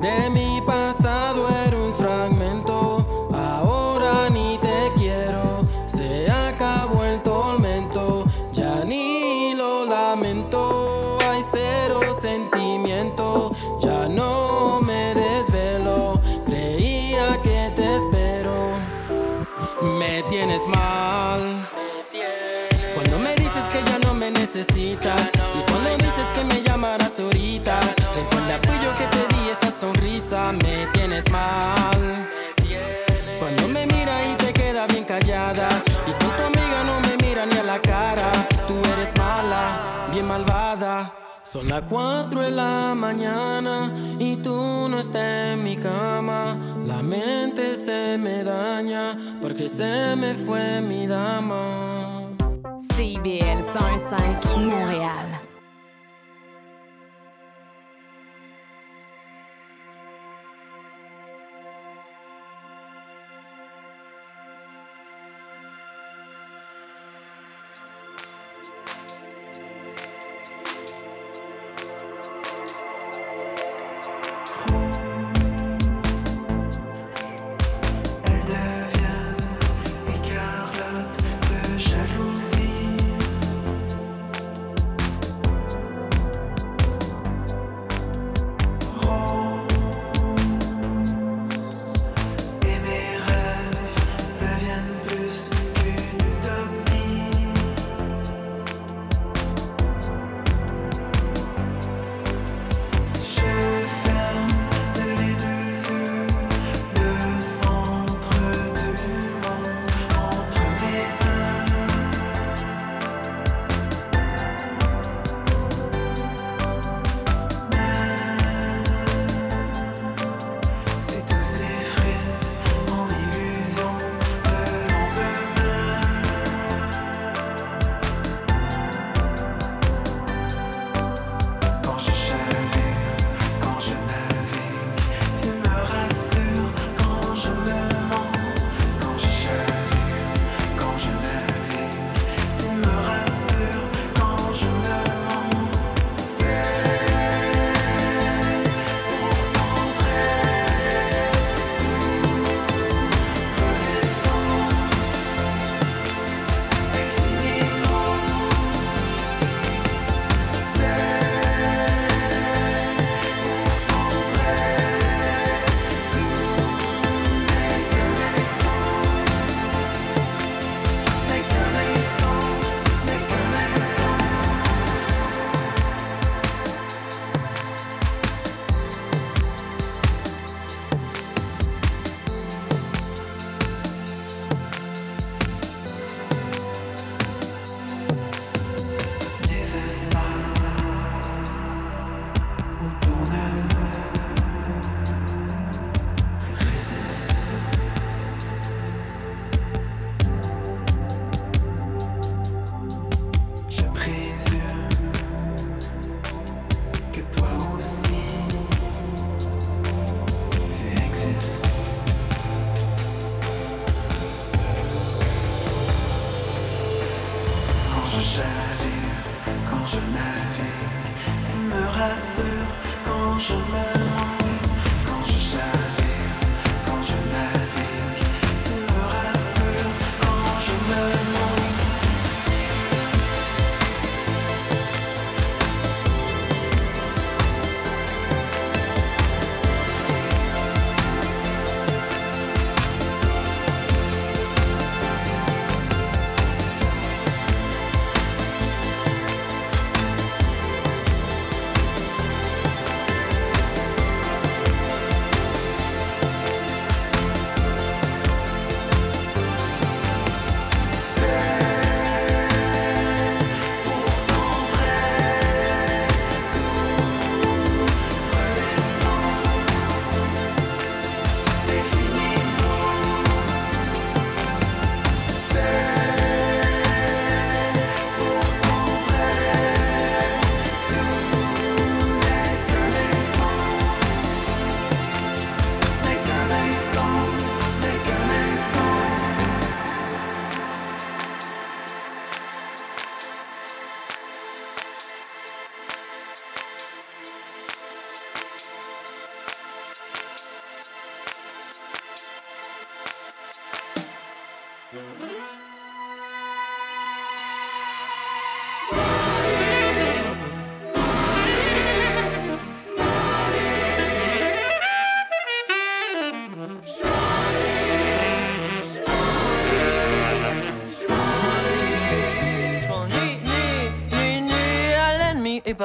De mi pasado era un fragmento, y cuando dices que me llamarás ahorita, recuerda fui yo que te di esa sonrisa, me tienes mal. Cuando me mira y te queda bien callada y con tu amiga no me mira ni a la cara, tú eres mala, bien malvada. Son las 4 de la mañana y tú no estás en mi cama. La mente se me daña porque se me fue mi dama.
CBL 105 Montréal.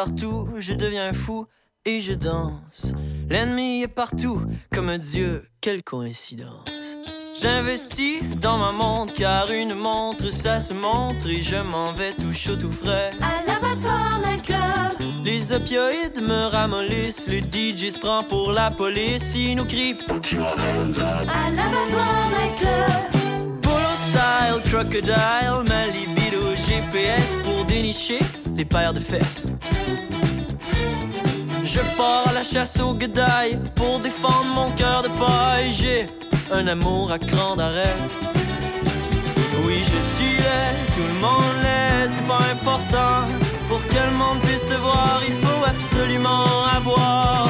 Partout, je deviens fou et je danse. L'ennemi est partout, comme un dieu, quelle coïncidence. J'investis dans ma montre car une montre ça se montre et je m'en vais tout chaud tout frais.
À l'abattoir d'un club.
Les opioïdes me ramollissent, le DJ se prend pour la police, il nous crie
À l'abattoir d'un club.
Polo style, crocodile, ma libido GPS pour dénicher les paires de fesses. Je pars à la chasse aux guedailles pour défendre mon cœur de paille. J'ai un amour à cran d'arrêt. Oui, je suis laid, tout le monde l'est, c'est pas important. Pour que le monde puisse te voir, il faut absolument avoir.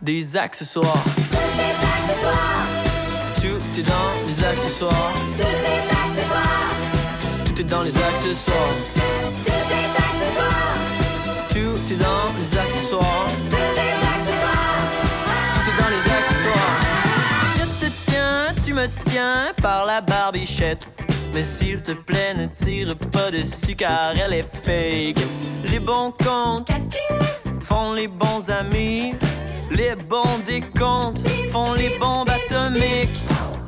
Des accessoires.
Tout est accessoire.
Tout est dans les accessoires.
Tout est
dans les accessoires.
Tout est accessoire.
Tout est dans les accessoires.
Tout est accessoire.
Tout est dans les accessoires. Je te tiens, tu me tiens par la barbichette. Mais s'il te plaît, ne tire pas dessus car elle est fake. Les bons comptes font les bons amis. Les bons décomptes font les bombes atomiques.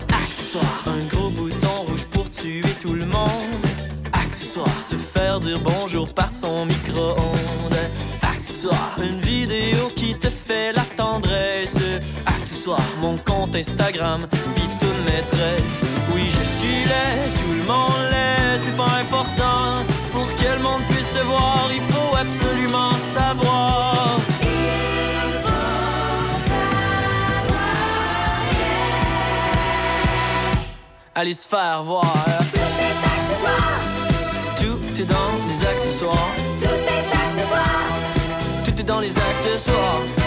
Accessoire, un gros bouton rouge pour tuer tout le monde. Se faire dire bonjour par son micro-ondes. Accessoire, une vidéo qui te fait la tendresse. Accessoire, mon compte Instagram, bitoune maîtresse. Oui, je suis laid, tout le monde l'est, c'est pas important. Pour que le monde puisse te voir, il faut absolument savoir. Allez se faire voir. Accessoires.
Tout est accessoire.
Tout est dans les accessoires.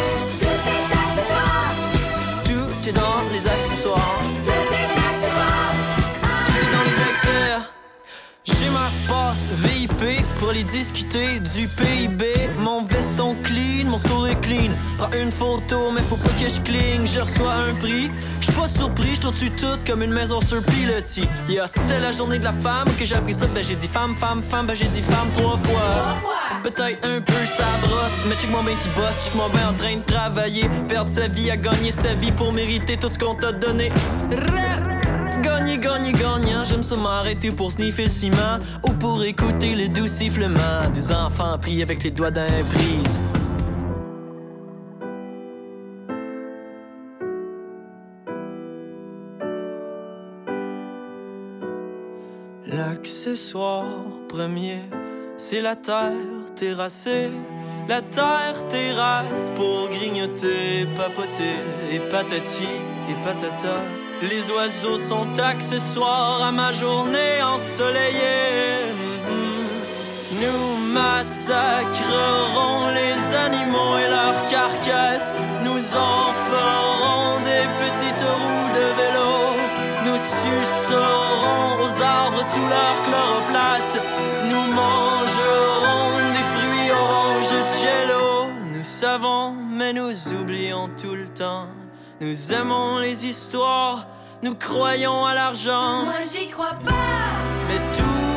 Passe VIP pour aller discuter du PIB. Mon veston clean, mon sourire clean. Prends une photo, mais faut pas que je cligne. Je reçois un prix. J'suis pas surpris, j'tourne dessus tout comme une maison sur pilotis. Yeah, c'était la journée de la femme que j'ai appris ça. Ben j'ai dit femme, femme, femme, ben j'ai dit femme trois fois. Peut-être un peu ça brosse, mais check mon ben qui bosse, check mon ben en train de travailler. Perdre sa vie à gagner sa vie pour mériter tout ce qu'on t'a donné. Gagner, gagner, gagnant, j'aime ça m'arrêter pour sniffer le ciment ou pour écouter le doux sifflement des enfants pris avec les doigts d'un prise. L'accessoire premier, c'est la terre terrassée. La terre terrasse pour grignoter, papoter et patati et patata. Les oiseaux sont accessoires à ma journée ensoleillée. Mhm. Nous massacrerons les animaux et leurs carcasses. Nous en ferons des petites roues de vélo. Nous sucerons aux arbres tout leur chloroplaste. Nous mangerons des fruits oranges jello. Nous savons, mais nous oublions tout le temps. Nous aimons les histoires, nous croyons à l'argent.
Moi j'y crois pas.
Mais tout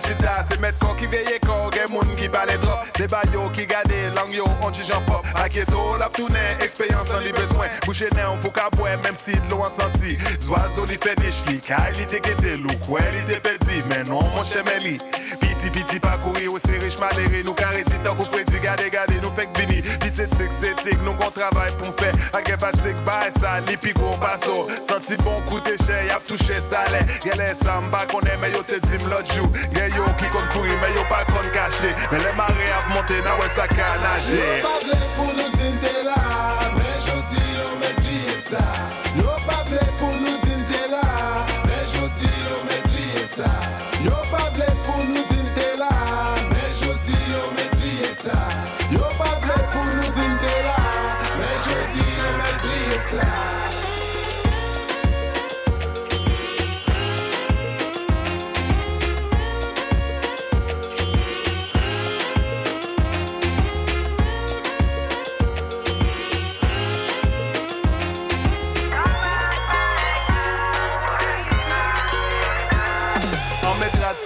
ki jan bagaj chita Se met kon ki veye kon gen moun ki pale trop Se ba yo ki gade lang yo on ti jan pop Aketo la toune, ekspeyans an li bezwen Bouche nen pou ka bwe, mem si dlo an santi Zwazo li fenish li, kay li te kete lou Kwe li te pedi, men non mon cheme li Piti piti pa kouri ou se rich malere Nou kareti tan kou predi, gade gade nou fek bini nou kon travay pou m fe Ake sa, li pi kou Santi bon koute che, yap touche sale konen, me yo te dim lot jou. Gen yo ki kon kouri, me yo pa kon kache Men le mare ap monte, na we sa ka nage
Yo pa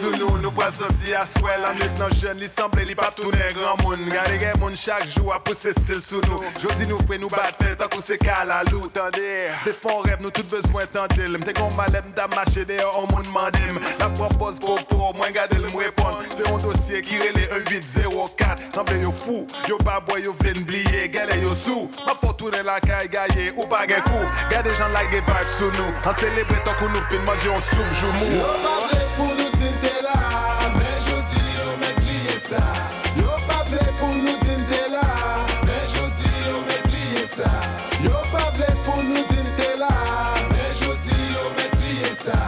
sou nou, nou pral sosi aswel Anit nan jen li semble li pa tounen gran moun. Gade gen moun chak jou a pousse sil sou nou. Jodi nou fwe nou bat fè tan kou se kalalou Tande, defon rev nou tout bezwen tante Mte kon malem da mache de yo an moun mandim La propose popo, mwen gade l mwepon Se yon dosye ki rele 1804 Semble yo fou, yo pa boy yo vlen bliye Gale yo sou, ma pou tounen la kay gaye Ou pa gen kou, gade jan like de vibe sou nou. An celebre tan kou nou fin manje yon soub jou mou.
Yo pa vle pou nou Yo pa vle pou nou din te la Men jodi yo men pliye sa Yo pa vle pou nou din te la Men jodi yo men pliye sa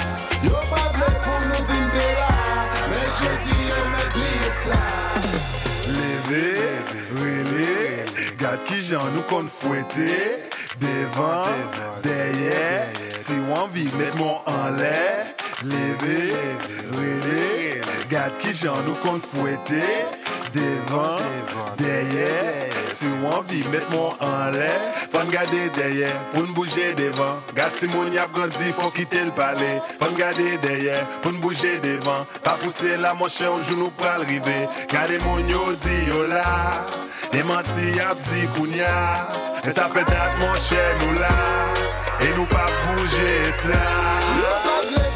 Yo pa vle pou nou din te la Men jodi yo men pliye sa
Leve, rele, gade ki jan nou kon fwete Devan, si wanvi met mon an le Leve, gade ki jan nou kon fwete Devan, deye, si wanvi met mon an le Fan gade deye, pou n bouje devan Gade si moun yap grandi, fò kite l pale Fan gade deye, pou n bouje devan Pa pousse la mon chè, un jou nou pral rive Gade moun yo di yo la E manti ap di kounya E sa fe dat mon chè nou la E nou pa bouje sa
Yo pa vle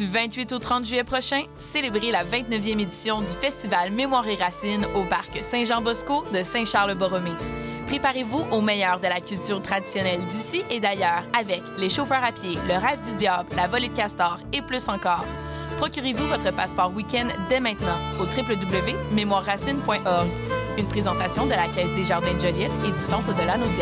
Du 28 au 30 juillet prochain, célébrez la 29e édition du Festival Mémoire et Racines au parc Saint-Jean-Bosco de Saint-Charles-Borromée. Préparez-vous au meilleur de la culture traditionnelle d'ici et d'ailleurs avec les chauffeurs à pied, le rêve du diable, la volée de castor et plus encore. Procurez-vous votre passeport week-end dès maintenant au www.mémoireracine.org. Une présentation de la Caisse des Jardins de Joliette et du Centre de l'Anaudière.